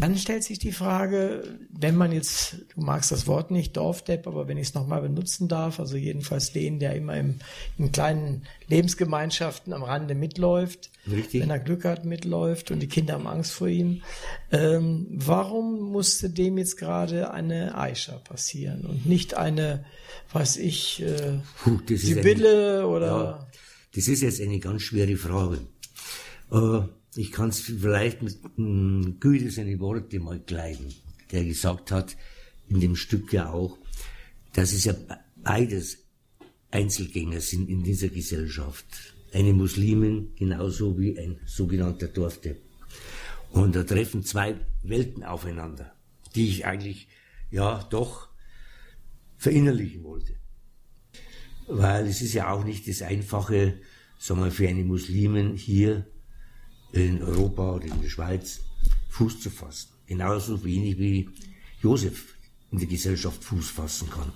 Dann stellt sich die Frage, wenn man jetzt, du magst das Wort nicht, Dorfdepp, aber wenn ich es nochmal benutzen darf, also jedenfalls den, der immer im, in kleinen Lebensgemeinschaften am Rande mitläuft, Richtig. wenn er Glück hat, mitläuft und die Kinder haben Angst vor ihm. Ähm, warum musste dem jetzt gerade eine Aisha passieren und nicht eine, weiß ich, äh, Puh, Sibylle eine, oder? Ja, das ist jetzt eine ganz schwere Frage. Äh, ich kann es vielleicht mit m, Güte seine Worte mal kleiden, der gesagt hat, in dem Stück ja auch, dass es ja beides Einzelgänger sind in dieser Gesellschaft. Eine Muslimin genauso wie ein sogenannter Dorfdepp. Und da treffen zwei Welten aufeinander, die ich eigentlich ja doch verinnerlichen wollte. Weil es ist ja auch nicht das Einfache, sagen wir, für eine Muslimin hier in Europa oder in der Schweiz Fuß zu fassen. Genauso wenig wie Josef in der Gesellschaft Fuß fassen kann.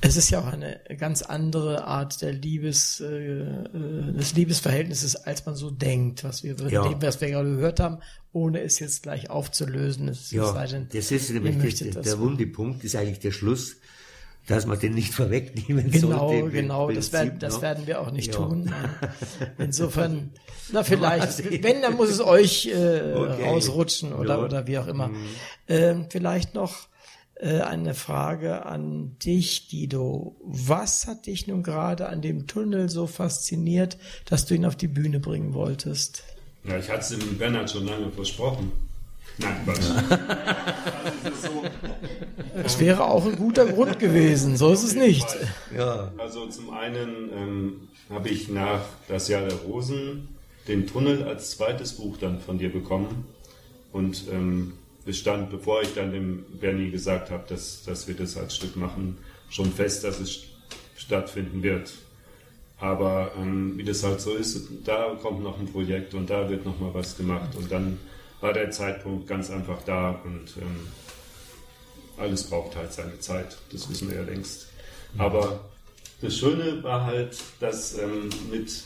Es ist ja auch eine ganz andere Art der Liebes, äh, äh des Liebesverhältnisses, als man so denkt, was wir, ja. dem, was wir gerade gehört haben, ohne es jetzt gleich aufzulösen. Das ja, denn, das ist nämlich der, der Wundepunkt, ist eigentlich der Schluss dass man den nicht vorwegnehmen genau, sollte. Genau, genau, das, werden, das werden wir auch nicht ja. tun. Insofern, na vielleicht, wenn, dann muss es euch äh, okay. rausrutschen oder, ja. oder wie auch immer. Mhm. Ähm, vielleicht noch äh, eine Frage an dich, Guido. Was hat dich nun gerade an dem Tunnel so fasziniert, dass du ihn auf die Bühne bringen wolltest? Ja, ich hatte es dem Bernhard schon lange versprochen. Nein, Quatsch. Es wäre auch ein guter Grund gewesen, so ist es nicht. Ja. Also zum einen ähm, habe ich nach Das Jahr der Rosen den Tunnel als zweites Buch dann von dir bekommen. Und ähm, es stand, bevor ich dann dem Bernie gesagt habe, dass, dass wir das als Stück machen, schon fest, dass es stattfinden wird. Aber ähm, wie das halt so ist, da kommt noch ein Projekt und da wird noch mal was gemacht und dann war der Zeitpunkt ganz einfach da und ähm, alles braucht halt seine Zeit. Das wissen wir ja längst. Aber das Schöne war halt, dass ähm, mit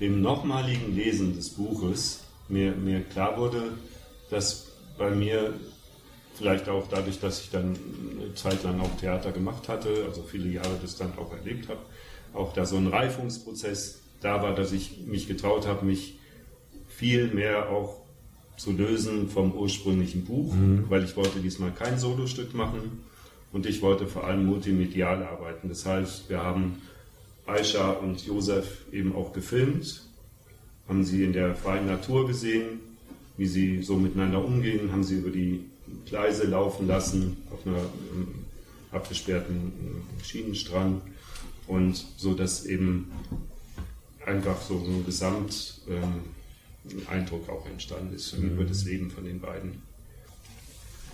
dem nochmaligen Lesen des Buches mir, mir klar wurde, dass bei mir vielleicht auch dadurch, dass ich dann eine Zeit lang auch Theater gemacht hatte, also viele Jahre das dann auch erlebt habe, auch da so ein Reifungsprozess da war, dass ich mich getraut habe, mich viel mehr auch zu lösen vom ursprünglichen Buch, mhm. weil ich wollte diesmal kein Solostück machen und ich wollte vor allem multimedial arbeiten. Das heißt, wir haben Aisha und Josef eben auch gefilmt, haben sie in der freien Natur gesehen, wie sie so miteinander umgehen, haben sie über die Gleise laufen lassen auf einer ähm, abgesperrten äh, Schienenstrang und so, dass eben einfach so ein Gesamteindruck ähm, auch entstanden ist mhm. über das Leben von den beiden.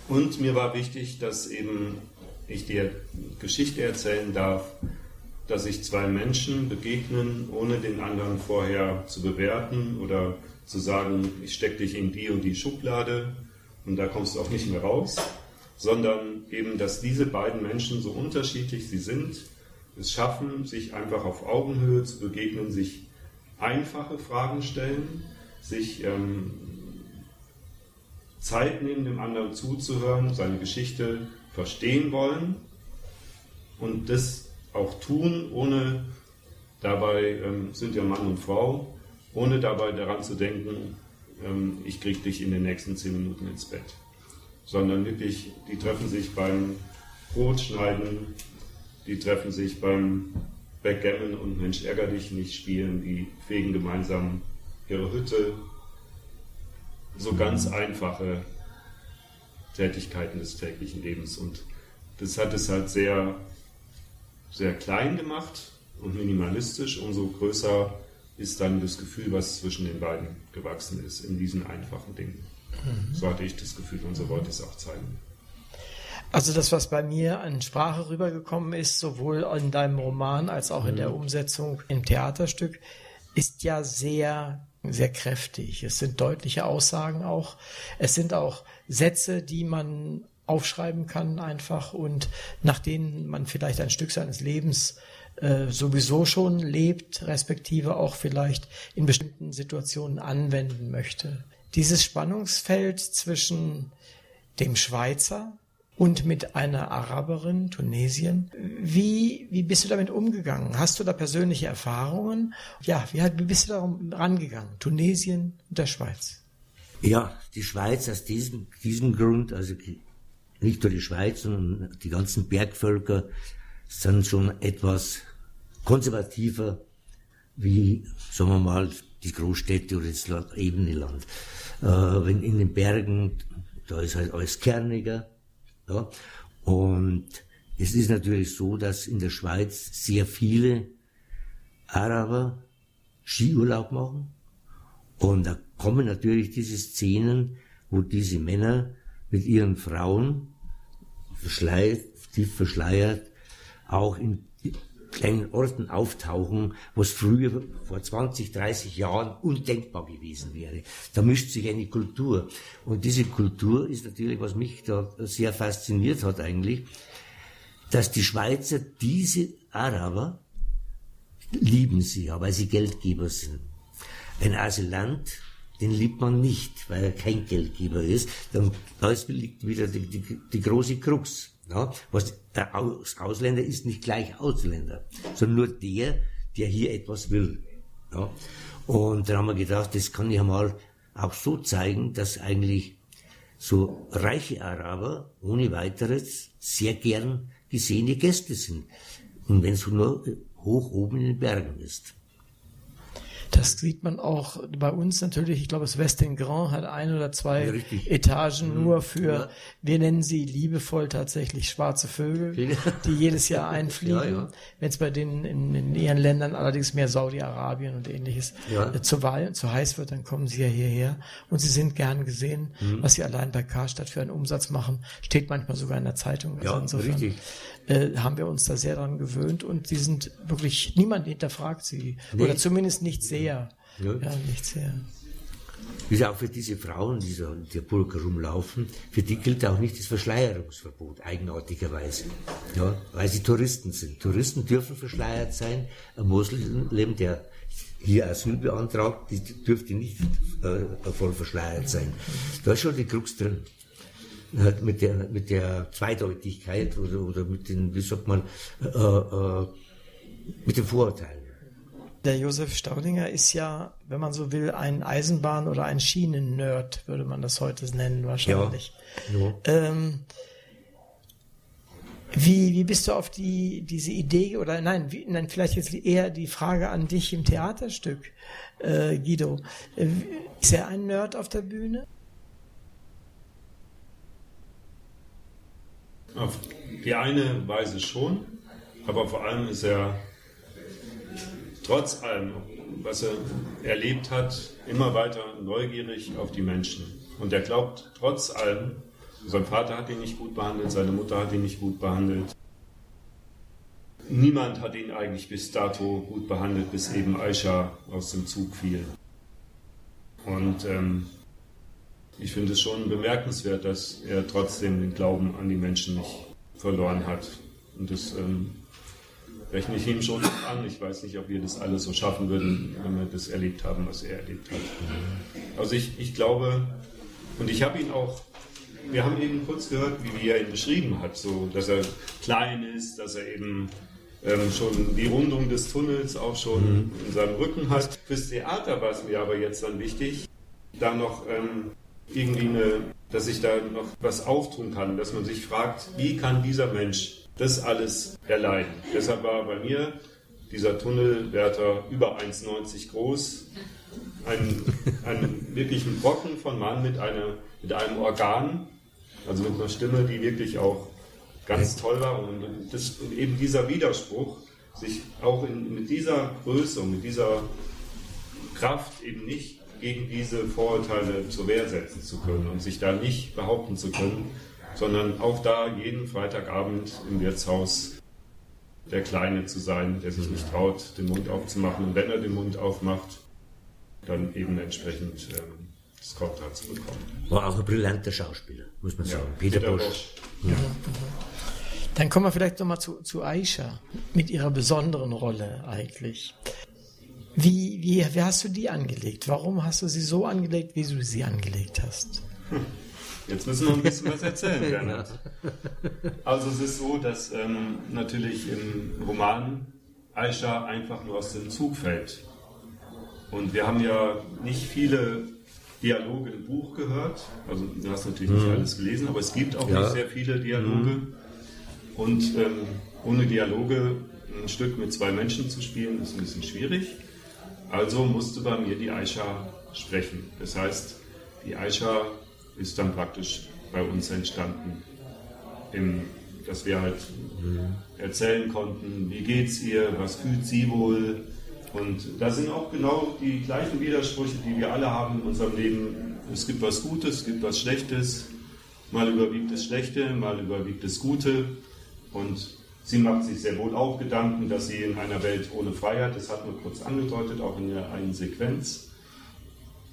Und mir war wichtig, dass eben ich dir Geschichte erzählen darf, dass sich zwei Menschen begegnen, ohne den anderen vorher zu bewerten oder zu sagen, ich stecke dich in die und die Schublade und da kommst du auch nicht mehr raus, sondern eben, dass diese beiden Menschen, so unterschiedlich sie sind, es schaffen, sich einfach auf Augenhöhe zu begegnen, sich einfache Fragen stellen, sich ähm, Zeit nehmen, dem anderen zuzuhören, seine Geschichte verstehen wollen und das auch tun, ohne dabei, ähm, sind ja Mann und Frau, ohne dabei daran zu denken, ähm, ich kriege dich in den nächsten zehn Minuten ins Bett. Sondern wirklich, die treffen sich beim Brotschneiden, die treffen sich beim Backgammon und Mensch ärger dich nicht spielen, die fegen gemeinsam ihre Hütte. So ganz einfache Tätigkeiten des täglichen Lebens. Und das hat es halt sehr, sehr klein gemacht und minimalistisch. Umso größer ist dann das Gefühl, was zwischen den beiden gewachsen ist, in diesen einfachen Dingen. Mhm. So hatte ich das Gefühl und so wollte ich es auch zeigen. Also das, was bei mir an Sprache rübergekommen ist, sowohl in deinem Roman als auch in der mhm. Umsetzung im Theaterstück, ist ja sehr, sehr kräftig. Es sind deutliche Aussagen auch. Es sind auch Sätze, die man aufschreiben kann einfach und nach denen man vielleicht ein Stück seines Lebens äh, sowieso schon lebt, respektive auch vielleicht in bestimmten Situationen anwenden möchte. Dieses Spannungsfeld zwischen dem Schweizer und mit einer Araberin, Tunesien. Wie, wie bist du damit umgegangen? Hast du da persönliche Erfahrungen? Ja, wie, wie bist du da rangegangen? Tunesien und der Schweiz? Ja, die Schweiz aus diesem, diesem Grund, also nicht nur die Schweiz, sondern die ganzen Bergvölker sind schon etwas konservativer wie, sagen wir mal, die Großstädte oder das ebene Land. Äh, wenn in den Bergen, da ist halt alles kerniger. Ja? Und es ist natürlich so, dass in der Schweiz sehr viele Araber Skiurlaub machen. Und da kommen natürlich diese Szenen, wo diese Männer mit ihren Frauen verschleiert, tief verschleiert, auch in kleinen Orten auftauchen, was früher vor 20, 30 Jahren undenkbar gewesen wäre. Da mischt sich eine Kultur. Und diese Kultur ist natürlich, was mich da sehr fasziniert hat eigentlich, dass die Schweizer diese Araber lieben sie ja, weil sie Geldgeber sind. Ein Asylant, den liebt man nicht, weil er kein Geldgeber ist. Dann, da liegt wieder die, die, die große Krux. Ja, was der Aus Ausländer ist nicht gleich Ausländer, sondern nur der, der hier etwas will. Ja. Und dann haben wir gedacht, das kann ich einmal auch so zeigen, dass eigentlich so reiche Araber ohne weiteres sehr gern gesehene Gäste sind. Und wenn es nur hoch oben in den Bergen ist. Das sieht man auch bei uns natürlich. Ich glaube, das Westin Grand hat ein oder zwei richtig. Etagen nur für, Ja. wir nennen sie liebevoll tatsächlich schwarze Vögel, Ja. die jedes Jahr einfliegen. Ja. Wenn es bei denen in, in ihren Ländern allerdings mehr Saudi-Arabien und ähnliches äh, zu, zu heiß wird, dann kommen sie ja hierher und sie sind gern gesehen. Mhm. Was sie allein bei Karstadt für einen Umsatz machen, steht manchmal sogar in der Zeitung. Also Ja, insofern richtig. Äh, haben wir uns da sehr dran gewöhnt und sie sind wirklich, niemand hinterfragt sie. Nee. Oder zumindest nicht sehr. Ja. Ja, nicht sehr. Ist ja auch für diese Frauen, die so in der Burg rumlaufen, für die gilt auch nicht das Verschleierungsverbot, eigenartigerweise. Ja, weil sie Touristen sind. Touristen dürfen verschleiert sein. Ein Moslem, der hier Asyl beantragt, die dürfte nicht äh, voll verschleiert sein. Da ist schon die Krux drin. Mit der, mit der Zweideutigkeit oder, oder mit den, wie sagt man, äh, äh, mit den Vorurteilen. Der Josef Staudinger ist ja, wenn man so will, ein Eisenbahn- oder ein Schienen-Nerd, würde man das heute nennen wahrscheinlich. Ja. Ähm, wie, wie bist du auf die, diese Idee oder nein, wie, nein, vielleicht jetzt eher die Frage an dich im Theaterstück, äh, Guido. Äh, Ist er ein Nerd auf der Bühne? Auf die eine Weise schon, aber vor allem ist er trotz allem, was er erlebt hat, immer weiter neugierig auf die Menschen. Und er glaubt trotz allem, sein Vater hat ihn nicht gut behandelt, seine Mutter hat ihn nicht gut behandelt. Niemand hat ihn eigentlich bis dato gut behandelt, bis eben Aisha aus dem Zug fiel. Und ähm, ich finde es schon bemerkenswert, dass er trotzdem den Glauben an die Menschen nicht verloren hat. Und das ähm, rechne ich ihm schon an. Ich weiß nicht, ob wir das alles so schaffen würden, wenn wir das erlebt haben, was er erlebt hat. Also ich, ich glaube, und ich habe ihn auch, wir haben eben kurz gehört, wie, wie er ihn beschrieben hat, so, dass er klein ist, dass er eben ähm, schon die Rundung des Tunnels auch schon in seinem Rücken hat. Fürs Theater war es mir aber jetzt dann wichtig, da noch ähm, irgendwie eine, dass ich da noch was auftun kann, dass man sich fragt, wie kann dieser Mensch das alles erleiden? Deshalb war bei mir dieser Tunnelwärter über 1,90 groß, ein, ein wirklich ein Brocken von Mann mit, einer, mit einem Organ, also mit einer Stimme, die wirklich auch ganz toll war. Und, das, und eben dieser Widerspruch, sich auch in, mit dieser Größe und mit dieser Kraft eben nicht gegen diese Vorurteile zur Wehr setzen zu können und sich da nicht behaupten zu können, sondern auch da jeden Freitagabend im Wirtshaus der Kleine zu sein, der sich nicht traut, den Mund aufzumachen. Und wenn er den Mund aufmacht, dann eben entsprechend ähm, das Kontra zu bekommen. War auch ein brillanter Schauspieler, muss man sagen. Peter, Bosch. Dann kommen wir vielleicht nochmal zu, zu Aisha mit ihrer besonderen Rolle eigentlich. Wie, wie, wie hast du die angelegt? Warum hast du sie so angelegt, wie du sie angelegt hast? Jetzt müssen wir ein bisschen was erzählen, Bernhard. Also es ist so, dass ähm, natürlich im Roman Aisha einfach nur aus dem Zug fällt. Und wir haben ja nicht viele Dialoge im Buch gehört. Also du hast natürlich nicht alles gelesen, aber es gibt auch Ja. nicht sehr viele Dialoge. Und ähm, ohne Dialoge ein Stück mit zwei Menschen zu spielen, ist ein bisschen schwierig. Also musste bei mir die Aisha sprechen. Das heißt, die Aisha ist dann praktisch bei uns entstanden. Im, dass wir halt erzählen konnten, wie geht's ihr, was fühlt sie wohl. Und da sind auch genau die gleichen Widersprüche, die wir alle haben in unserem Leben. Es gibt was Gutes, es gibt was Schlechtes. Mal überwiegt das Schlechte, mal überwiegt das Gute. Und sie macht sich sehr wohl auch Gedanken, dass sie in einer Welt ohne Freiheit, das hat man kurz angedeutet, auch in der einen Sequenz.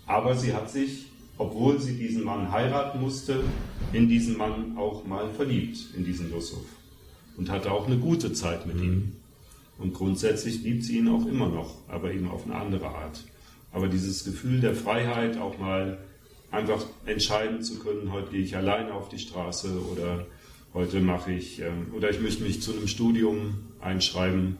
Aber sie hat sich, obwohl sie diesen Mann heiraten musste, in diesen Mann auch mal verliebt, in diesen Yusuf. Und hatte auch eine gute Zeit mit ihm. Und grundsätzlich liebt sie ihn auch immer noch, aber eben auf eine andere Art. Aber dieses Gefühl der Freiheit, auch mal einfach entscheiden zu können, heute gehe ich alleine auf die Straße oder heute mache ich, ähm, oder ich möchte mich zu einem Studium einschreiben.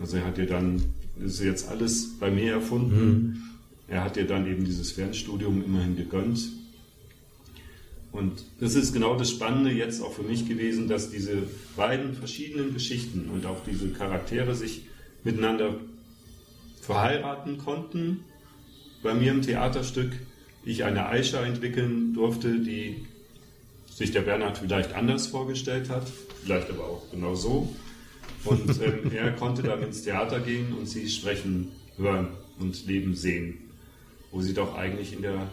Also er hat dir dann, das ist jetzt alles bei mir erfunden. Er hat dir dann eben dieses Fernstudium immerhin gegönnt. Und das ist genau das Spannende jetzt auch für mich gewesen, dass diese beiden verschiedenen Geschichten und auch diese Charaktere sich miteinander verheiraten konnten. Bei mir im Theaterstück ich eine Aisha entwickeln durfte, die sich der Bernhard vielleicht anders vorgestellt hat, vielleicht aber auch genau so. Und ähm, er konnte dann ins Theater gehen und sie sprechen, hören und leben sehen, wo sie doch eigentlich in der...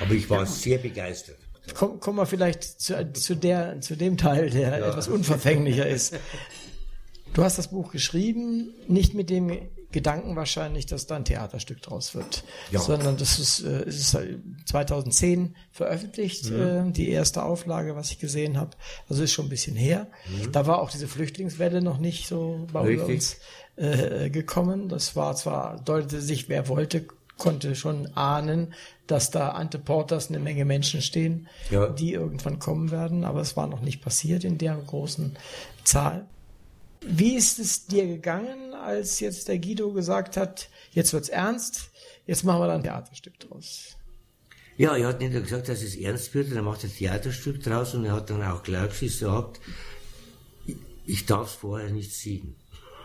Aber ich war sehr begeistert. Kommen komm wir vielleicht zu, zu, der, zu dem Teil, der ja. etwas unverfänglicher ist. Du hast das Buch geschrieben, nicht mit dem Gedanken wahrscheinlich, dass da ein Theaterstück draus wird, ja. sondern das ist, äh, ist 2010 veröffentlicht, mhm. äh, die erste Auflage, was ich gesehen habe. Also ist schon ein bisschen her. Mhm. Da war auch diese Flüchtlingswelle noch nicht so bei Richtig. uns äh, gekommen. Das war zwar, deutete sich, wer wollte, konnte schon ahnen, dass da ante Porters eine Menge Menschen stehen, ja. die irgendwann kommen werden, aber es war noch nicht passiert in der großen Zahl. Wie ist es dir gegangen, als jetzt der Guido gesagt hat, jetzt wird's ernst, jetzt machen wir da ein Theaterstück draus? Ja, er hat nicht nur gesagt, dass es ernst wird, er macht ein Theaterstück draus und er hat dann auch gleich gesagt, ich darf es vorher nicht sehen.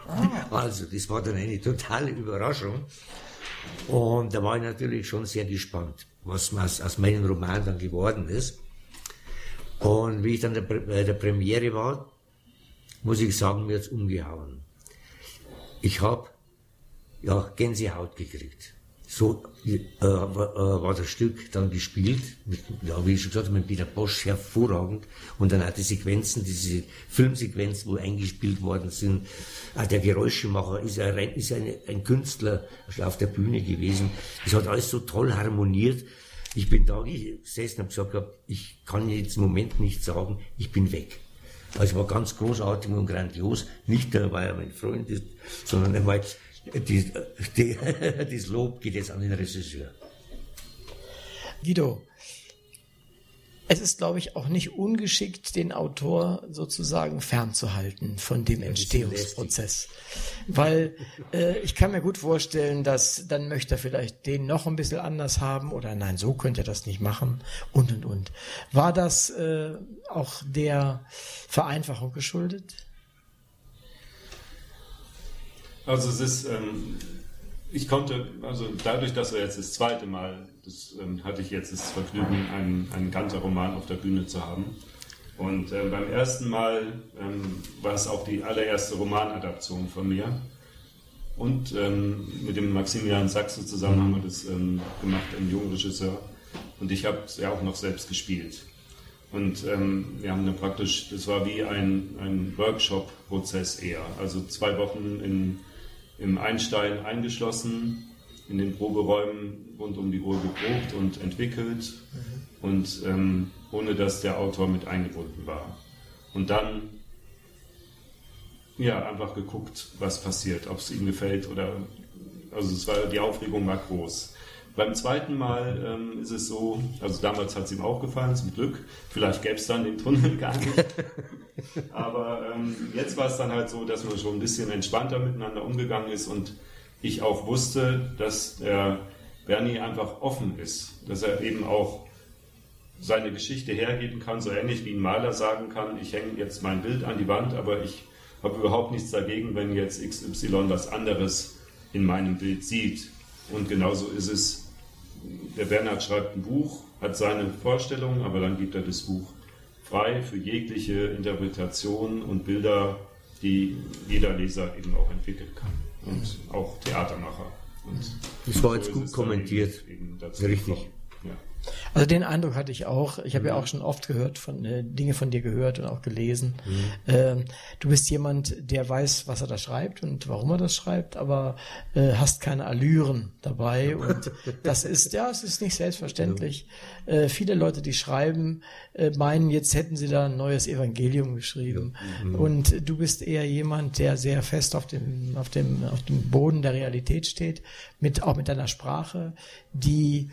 Ah. Also, das war dann eine totale Überraschung. Und da war ich natürlich schon sehr gespannt, was aus, aus meinem Roman dann geworden ist. Und wie ich dann bei der Premiere war, muss ich sagen, mir jetzt umgehauen. Ich habe ja Gänsehaut gekriegt. So äh, war, äh, war das Stück dann gespielt, mit, ja, wie ich schon gesagt habe, mit Peter Bosch hervorragend. Und dann auch die Sequenzen, diese Filmsequenzen, wo eingespielt worden sind. Auch der Geräuschemacher ist, ein, ist eine, ein Künstler auf der Bühne gewesen. Das hat alles so toll harmoniert. Ich bin da gesessen und gesagt, ich kann jetzt im Moment nicht sagen, ich bin weg. Also war ganz großartig und grandios. Nicht weil er mein Freund ist, sondern weil die, die, das Lob geht jetzt an den Regisseur. Guido, es ist, glaube ich, auch nicht ungeschickt, den Autor sozusagen fernzuhalten von dem Entstehungsprozess. Weil äh, ich kann mir gut vorstellen, dass dann möchte er vielleicht den noch ein bisschen anders haben oder nein, so könnte er das nicht machen und und und. War das äh, auch der Vereinfachung geschuldet? Also es ist, ähm, ich konnte, also dadurch, dass wir jetzt das zweite Mal das ähm, hatte ich jetzt das Vergnügen, einen, einen Ganter-Roman auf der Bühne zu haben. Und äh, beim ersten Mal ähm, war es auch die allererste Romanadaption von mir. Und ähm, mit dem Maximilian Sachse zusammen haben wir das ähm, gemacht, ein junger Regisseur. Und ich habe es ja auch noch selbst gespielt. Und ähm, wir haben dann praktisch, das war wie ein, ein Workshop-Prozess eher. Also zwei Wochen in, im Einstein eingeschlossen, in den Proberäumen rund um die Uhr geprobt und entwickelt mhm. und ähm, ohne dass der Autor mit eingebunden war. Und dann ja einfach geguckt, was passiert, ob es ihm gefällt oder also es war die Aufregung war groß. Beim zweiten Mal ähm, ist es so, also damals hat es ihm auch gefallen, zum Glück. Vielleicht gäbe es dann den Tunnel gar nicht. Aber ähm, jetzt war es dann halt so, dass man schon ein bisschen entspannter miteinander umgegangen ist und ich auch wusste, dass der Bernie einfach offen ist, dass er eben auch seine Geschichte hergeben kann, so ähnlich wie ein Maler sagen kann, ich hänge jetzt mein Bild an die Wand, aber ich habe überhaupt nichts dagegen, wenn jetzt XY was anderes in meinem Bild sieht. Und genauso ist es, der Bernhard schreibt ein Buch, hat seine Vorstellungen, aber dann gibt er das Buch frei für jegliche Interpretation und Bilder, die jeder Leser eben auch entwickeln kann und auch Theatermacher. Und das war jetzt gut kommentiert. Richtig. Ja. Also den Eindruck hatte ich auch. Ich habe mhm. ja auch schon oft gehört von äh, Dinge von dir gehört und auch gelesen. Mhm. Ähm, du bist jemand, der weiß, was er da schreibt und warum er das schreibt, aber äh, hast keine Allüren dabei und das ist ja, es ist nicht selbstverständlich. Äh, viele Leute, die schreiben, äh, meinen, jetzt hätten sie da ein neues Evangelium geschrieben mhm. und du bist eher jemand, der sehr fest auf dem auf dem auf dem Boden der Realität steht, mit auch mit deiner Sprache, die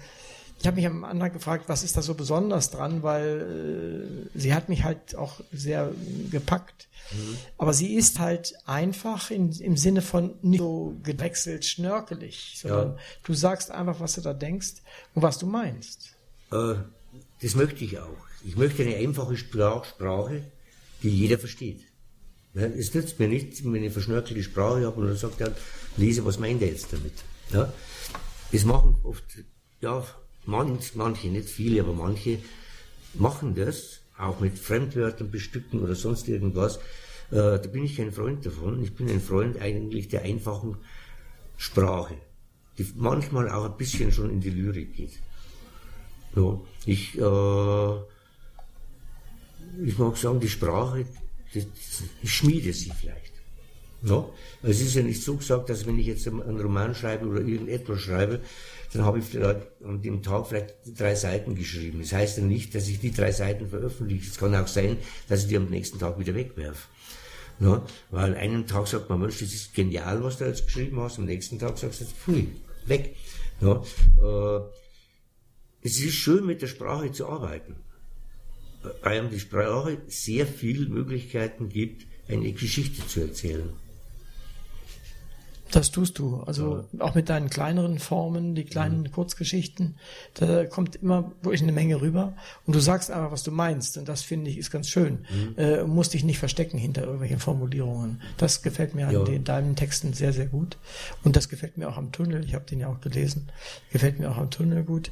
ich habe mich am Anfang gefragt, was ist da so besonders dran, weil äh, sie hat mich halt auch sehr gepackt. Mhm. Aber sie ist halt einfach in, im Sinne von nicht so gewechselt schnörkelig, sondern ja. du sagst einfach, was du da denkst und was du meinst. Äh, das möchte ich auch. Ich möchte eine einfache Sprache, die jeder versteht. Ja, es nützt mir nicht, wenn ich verschnörkelte Sprache habe und dann sagt er, lese, was meint er jetzt damit? Ja? Das machen oft, ja, manch, manche, nicht viele, aber manche machen das, auch mit Fremdwörtern bestücken oder sonst irgendwas. Äh, da bin ich kein Freund davon. Ich bin ein Freund eigentlich der einfachen Sprache, die manchmal auch ein bisschen schon in die Lyrik geht. Ja, ich, äh, ich mag sagen, die Sprache, ich schmiede sie vielleicht. Ja? Es ist ja nicht so gesagt, dass wenn ich jetzt einen Roman schreibe oder irgendetwas schreibe, dann habe ich an dem Tag vielleicht drei Seiten geschrieben. Das heißt ja nicht, dass ich die drei Seiten veröffentliche. Es kann auch sein, dass ich die am nächsten Tag wieder wegwerfe. Ja, weil einen Tag sagt man, Mensch, das ist genial, was du jetzt geschrieben hast, am nächsten Tag sagst du, pfui, weg. Ja, äh, es ist schön, mit der Sprache zu arbeiten, weil die Sprache sehr viele Möglichkeiten gibt, eine Geschichte zu erzählen. Das tust du. Also ja. auch mit deinen kleineren Formen, die kleinen mhm. Kurzgeschichten, da kommt immer wirklich eine Menge rüber. Und du sagst einfach, was du meinst. Und das finde ich ist ganz schön. Mhm. Äh, musst dich nicht verstecken hinter irgendwelchen Formulierungen. Das gefällt mir ja. an den, deinen Texten sehr, sehr gut. Und das gefällt mir auch am Tunnel. Ich habe den ja auch gelesen. Gefällt mir auch am Tunnel gut.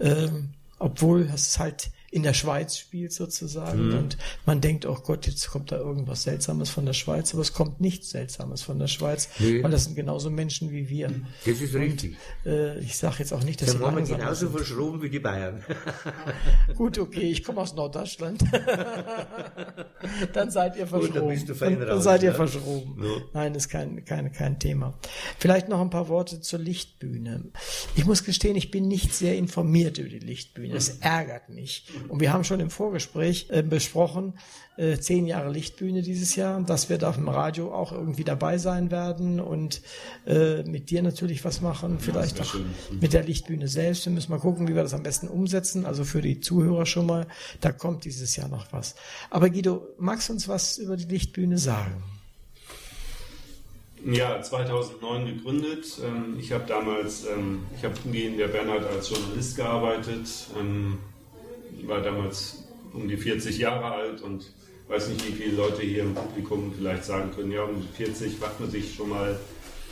Ähm, obwohl es halt in der Schweiz spielt sozusagen mhm. und man denkt, oh Gott, jetzt kommt da irgendwas Seltsames von der Schweiz, aber es kommt nichts Seltsames von der Schweiz, nee. weil das sind genauso Menschen wie wir. Das ist richtig. Und, äh, ich sage jetzt auch nicht, dass sie langsam genauso sind. verschroben wie die Bayern. Gut, okay, ich komme aus Norddeutschland. dann seid ihr verschroben. Gut, dann, bist du dann, dann seid ihr verschroben. No. Nein, ist kein, kein, kein Thema. Vielleicht noch ein paar Worte zur Lichtbühne. Ich muss gestehen, ich bin nicht sehr informiert über die Lichtbühne. Das ärgert mich. Und wir haben schon im Vorgespräch äh, besprochen, äh, zehn Jahre Lichtbühne dieses Jahr, dass wir da im Radio auch irgendwie dabei sein werden und äh, mit dir natürlich was machen, vielleicht auch mit der Lichtbühne selbst. Wir müssen mal gucken, wie wir das am besten umsetzen. Also für die Zuhörer schon mal, da kommt dieses Jahr noch was. Aber Guido, magst du uns was über die Lichtbühne sagen? Ja, 2009 gegründet. Ähm, ich habe damals, ähm, ich habe umgehend der Bernhard als Journalist gearbeitet, ähm, war damals um die 40 Jahre alt und weiß nicht, wie viele Leute hier im Publikum vielleicht sagen können, ja, um 40 macht man sich schon mal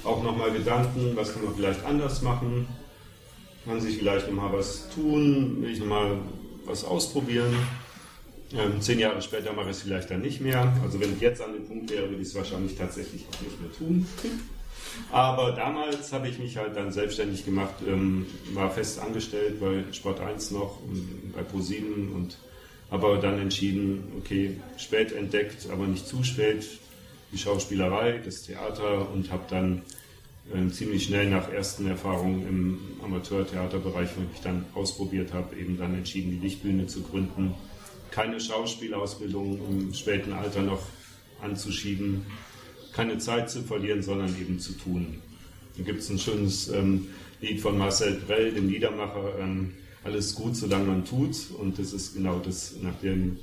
auch nochmal Gedanken, was kann man vielleicht anders machen, kann sich vielleicht nochmal was tun, will ich nochmal was ausprobieren. Ähm, zehn Jahre später mache ich es vielleicht dann nicht mehr. Also wenn ich jetzt an dem Punkt wäre, würde ich es wahrscheinlich tatsächlich auch nicht mehr tun. Aber damals habe ich mich halt dann selbstständig gemacht, ähm, war fest angestellt bei Sport 1 noch, bei Pro7 und aber dann entschieden, okay, spät entdeckt, aber nicht zu spät, die Schauspielerei, das Theater und habe dann äh, ziemlich schnell nach ersten Erfahrungen im Amateurtheaterbereich, wo ich dann ausprobiert habe, eben dann entschieden, die Lichtbühne zu gründen. Keine Schauspielausbildung im späten Alter noch anzuschieben, keine Zeit zu verlieren, sondern eben zu tun. Da gibt es ein schönes ähm, Lied von Marcel Brell, dem Liedermacher, ähm, alles gut, solange man tut. Und das ist genau das, nach dem,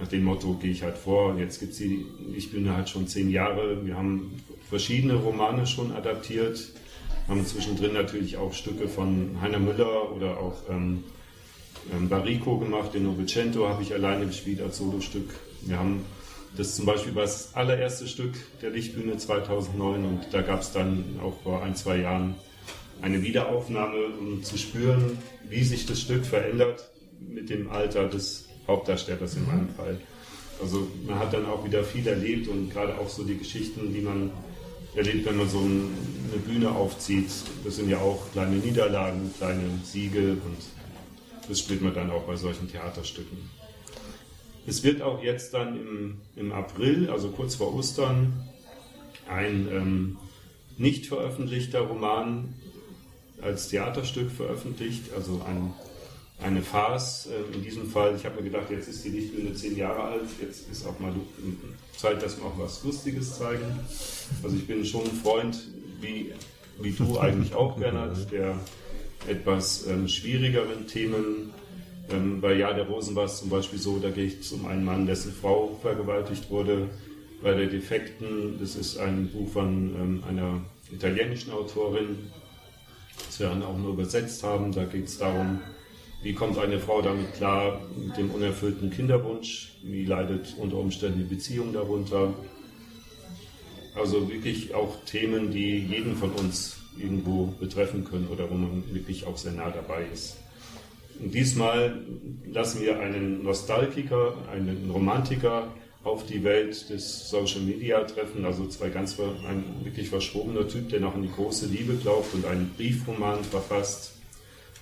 nach dem Motto gehe ich halt vor. Jetzt gibt es die, ich bin halt schon zehn Jahre, wir haben verschiedene Romane schon adaptiert, haben zwischendrin natürlich auch Stücke von Heiner Müller oder auch ähm, ähm, Barico gemacht, den Novecento habe ich alleine gespielt als Solostück. Wir haben das ist zum Beispiel das allererste Stück der Lichtbühne 2009 und da gab es dann auch vor ein, zwei Jahren eine Wiederaufnahme, um zu spüren, wie sich das Stück verändert mit dem Alter des Hauptdarstellers in meinem Fall. Also man hat dann auch wieder viel erlebt und gerade auch so die Geschichten, die man erlebt, wenn man so eine Bühne aufzieht, das sind ja auch kleine Niederlagen, kleine Siege und das spielt man dann auch bei solchen Theaterstücken. Es wird auch jetzt dann im, im April, also kurz vor Ostern, ein ähm, nicht veröffentlichter Roman als Theaterstück veröffentlicht, also ein, eine Farce. Äh, in diesem Fall, ich habe mir gedacht, jetzt ist die Lichtbühne zehn Jahre alt, jetzt ist auch mal Zeit, dass wir auch was Lustiges zeigen. Also ich bin schon ein Freund, wie, wie du eigentlich auch, Bernhard, der etwas ähm, schwierigeren Themen ähm, bei Ja der Rosen war es zum Beispiel so, da geht es um einen Mann, dessen Frau vergewaltigt wurde. Bei der Defekten, das ist ein Buch von ähm, einer italienischen Autorin, das wir dann auch nur übersetzt haben. Da geht es darum, wie kommt eine Frau damit klar mit dem unerfüllten Kinderwunsch? Wie leidet unter Umständen die Beziehung darunter? Also wirklich auch Themen, die jeden von uns irgendwo betreffen können oder wo man wirklich auch sehr nah dabei ist. Diesmal lassen wir einen Nostalgiker, einen Romantiker auf die Welt des Social Media treffen, also zwei ganz ein wirklich verschworener Typ, der noch an die große Liebe glaubt und einen Briefroman verfasst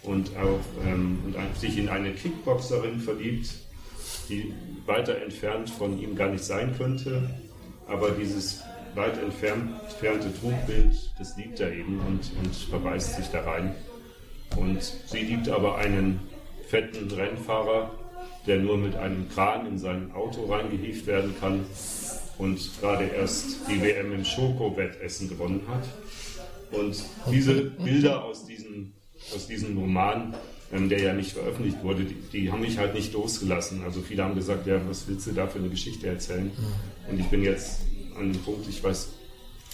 und auch ähm, und sich in eine Kickboxerin verliebt, die weiter entfernt von ihm gar nicht sein könnte, aber dieses weit entfernte Trugbild, das liebt er eben und, und verbeißt sich da rein. Und sie liebt aber einen fetten Rennfahrer, der nur mit einem Kran in sein Auto reingehievt werden kann und gerade erst die WM im Schoko-Wettessen gewonnen hat. Und diese Bilder aus diesem, aus diesem Roman, ähm, der ja nicht veröffentlicht wurde, die, die, haben mich halt nicht losgelassen. Also viele haben gesagt, ja, was willst du da für eine Geschichte erzählen? Und ich bin jetzt an dem Punkt, ich weiß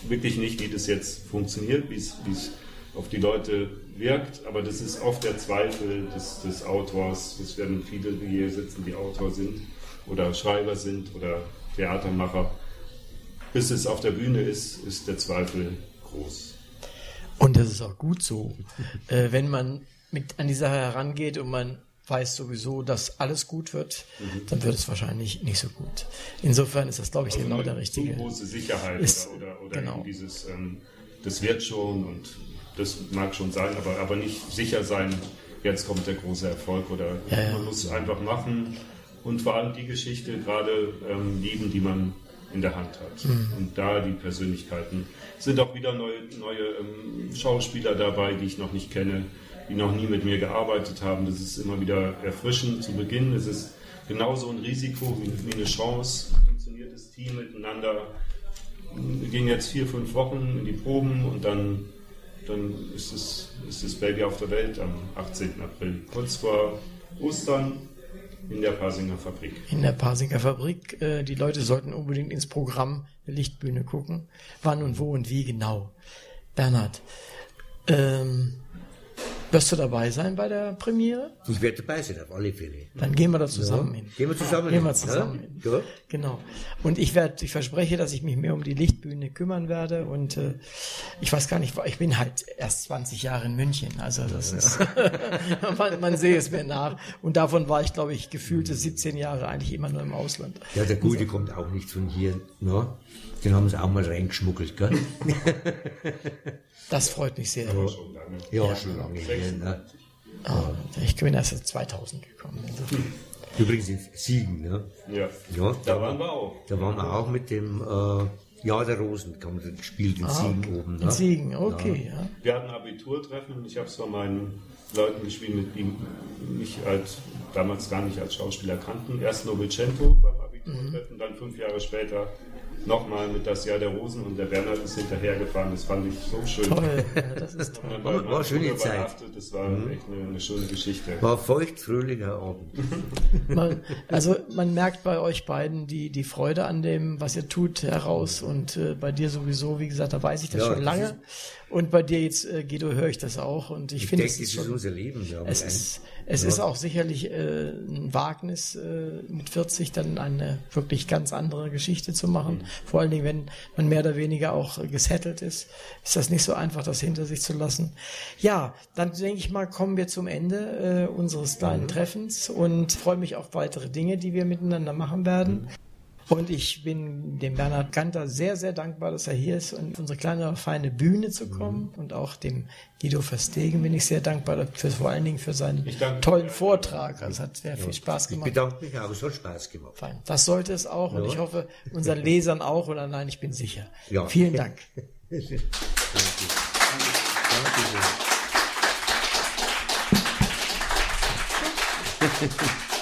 wirklich nicht, wie das jetzt funktioniert, wie es auf die Leute wirkt, aber das ist oft der Zweifel des, des Autors. Es werden viele, die hier sitzen, die Autor sind oder Schreiber sind oder Theatermacher. Bis es auf der Bühne ist, ist der Zweifel groß. Und das ist auch gut so. äh, wenn man mit an die Sache herangeht und man weiß sowieso, dass alles gut wird, mhm. dann wird es wahrscheinlich nicht so gut. Insofern ist das, glaube ich, also genau der richtige. Große Sicherheit ist, oder, oder, oder genau. dieses, ähm, das wird schon und das mag schon sein, aber, aber nicht sicher sein, jetzt kommt der große Erfolg oder ja, ja. man muss es einfach machen und vor allem die Geschichte gerade ähm, lieben, die man in der Hand hat. Mhm. Und da die Persönlichkeiten. sind auch wieder neue, neue ähm, Schauspieler dabei, die ich noch nicht kenne, die noch nie mit mir gearbeitet haben. Das ist immer wieder erfrischend zu Beginn. Es ist genauso ein Risiko wie, wie eine Chance. Funktioniert das Team miteinander? Wir gehen jetzt vier, fünf Wochen in die Proben und dann dann ist, es, ist das Baby auf der Welt am 18. April, kurz vor Ostern in der Pasinger Fabrik. In der Pasinger Fabrik. Äh, die Leute sollten unbedingt ins Programm Lichtbühne gucken. Wann und wo und wie genau. Bernhard, ähm, wirst du dabei sein bei der Premiere? Ich werde dabei sein, auf alle Fälle. Dann gehen wir da zusammen ja. hin. Gehen wir zusammen Gehen wir zusammen hin. Ja? Genau. Und ich werde, ich verspreche, dass ich mich mehr um die Lichtbühne kümmern werde. Und äh, ich weiß gar nicht, ich bin halt erst 20 Jahre in München. Also das ja. ist, man, man sehe es mir nach. Und davon war ich, glaube ich, gefühlte 17 Jahre eigentlich immer nur im Ausland. Ja, der Gute also, kommt auch nicht von hier. Ne? Den haben sie auch mal reingeschmuggelt, gell? Das freut mich sehr. Aber. Ja, ja. schon lange. Hier, ne? oh, ich bin erst 2000 gekommen. Also. Übrigens in Siegen, ne? Ja. ja da, da waren wir auch. Da waren wir auch mit dem äh, Jahr der Rosen gespielt in ah, Siegen okay. oben. Ne? In Siegen, okay. Ja. Wir hatten Abiturtreffen und ich habe es von meinen Leuten gespielt, die mich als, damals gar nicht als Schauspieler kannten. Erst Novicento beim Abiturtreffen, mhm. dann fünf Jahre später nochmal mit das Jahr der Rosen und der Bernhard ist hinterhergefahren. Das fand ich so schön. Toll, das ist toll. War, war eine schöne Zeit. Das war mhm. echt eine, eine, schöne Geschichte. War feucht, fröhlicher Abend. man, also man merkt bei euch beiden die, die Freude an dem, was ihr tut, heraus und äh, bei dir sowieso, wie gesagt, da weiß ich das ja, schon lange. Das und bei dir jetzt, äh, Guido, höre ich das auch. Und ich, ich finde, es ist, schon, unser Leben. Ja, es ist, es ja. ist auch sicherlich äh, ein Wagnis, äh, mit 40 dann eine wirklich ganz andere Geschichte zu machen. Mhm. Vor allen Dingen, wenn man mehr oder weniger auch gesettelt ist, ist das nicht so einfach, das hinter sich zu lassen. Ja, dann denke ich mal, kommen wir zum Ende äh, unseres kleinen mhm. Treffens und freue mich auf weitere Dinge, die wir miteinander machen werden. Mhm. Und ich bin dem Bernhard Ganter sehr, sehr dankbar, dass er hier ist und unsere kleine, feine Bühne zu kommen. Mhm. Und auch dem Guido Verstegen bin ich sehr dankbar dafür, vor allen Dingen für seinen tollen Vortrag. Es hat sehr viel Spaß gemacht. Ich bedanke mich auch, es hat Spaß gemacht. Fein. Das sollte es auch und ich hoffe, unseren Lesern auch oder nein, ich bin sicher. Ja. Vielen Dank. Danke. Danke.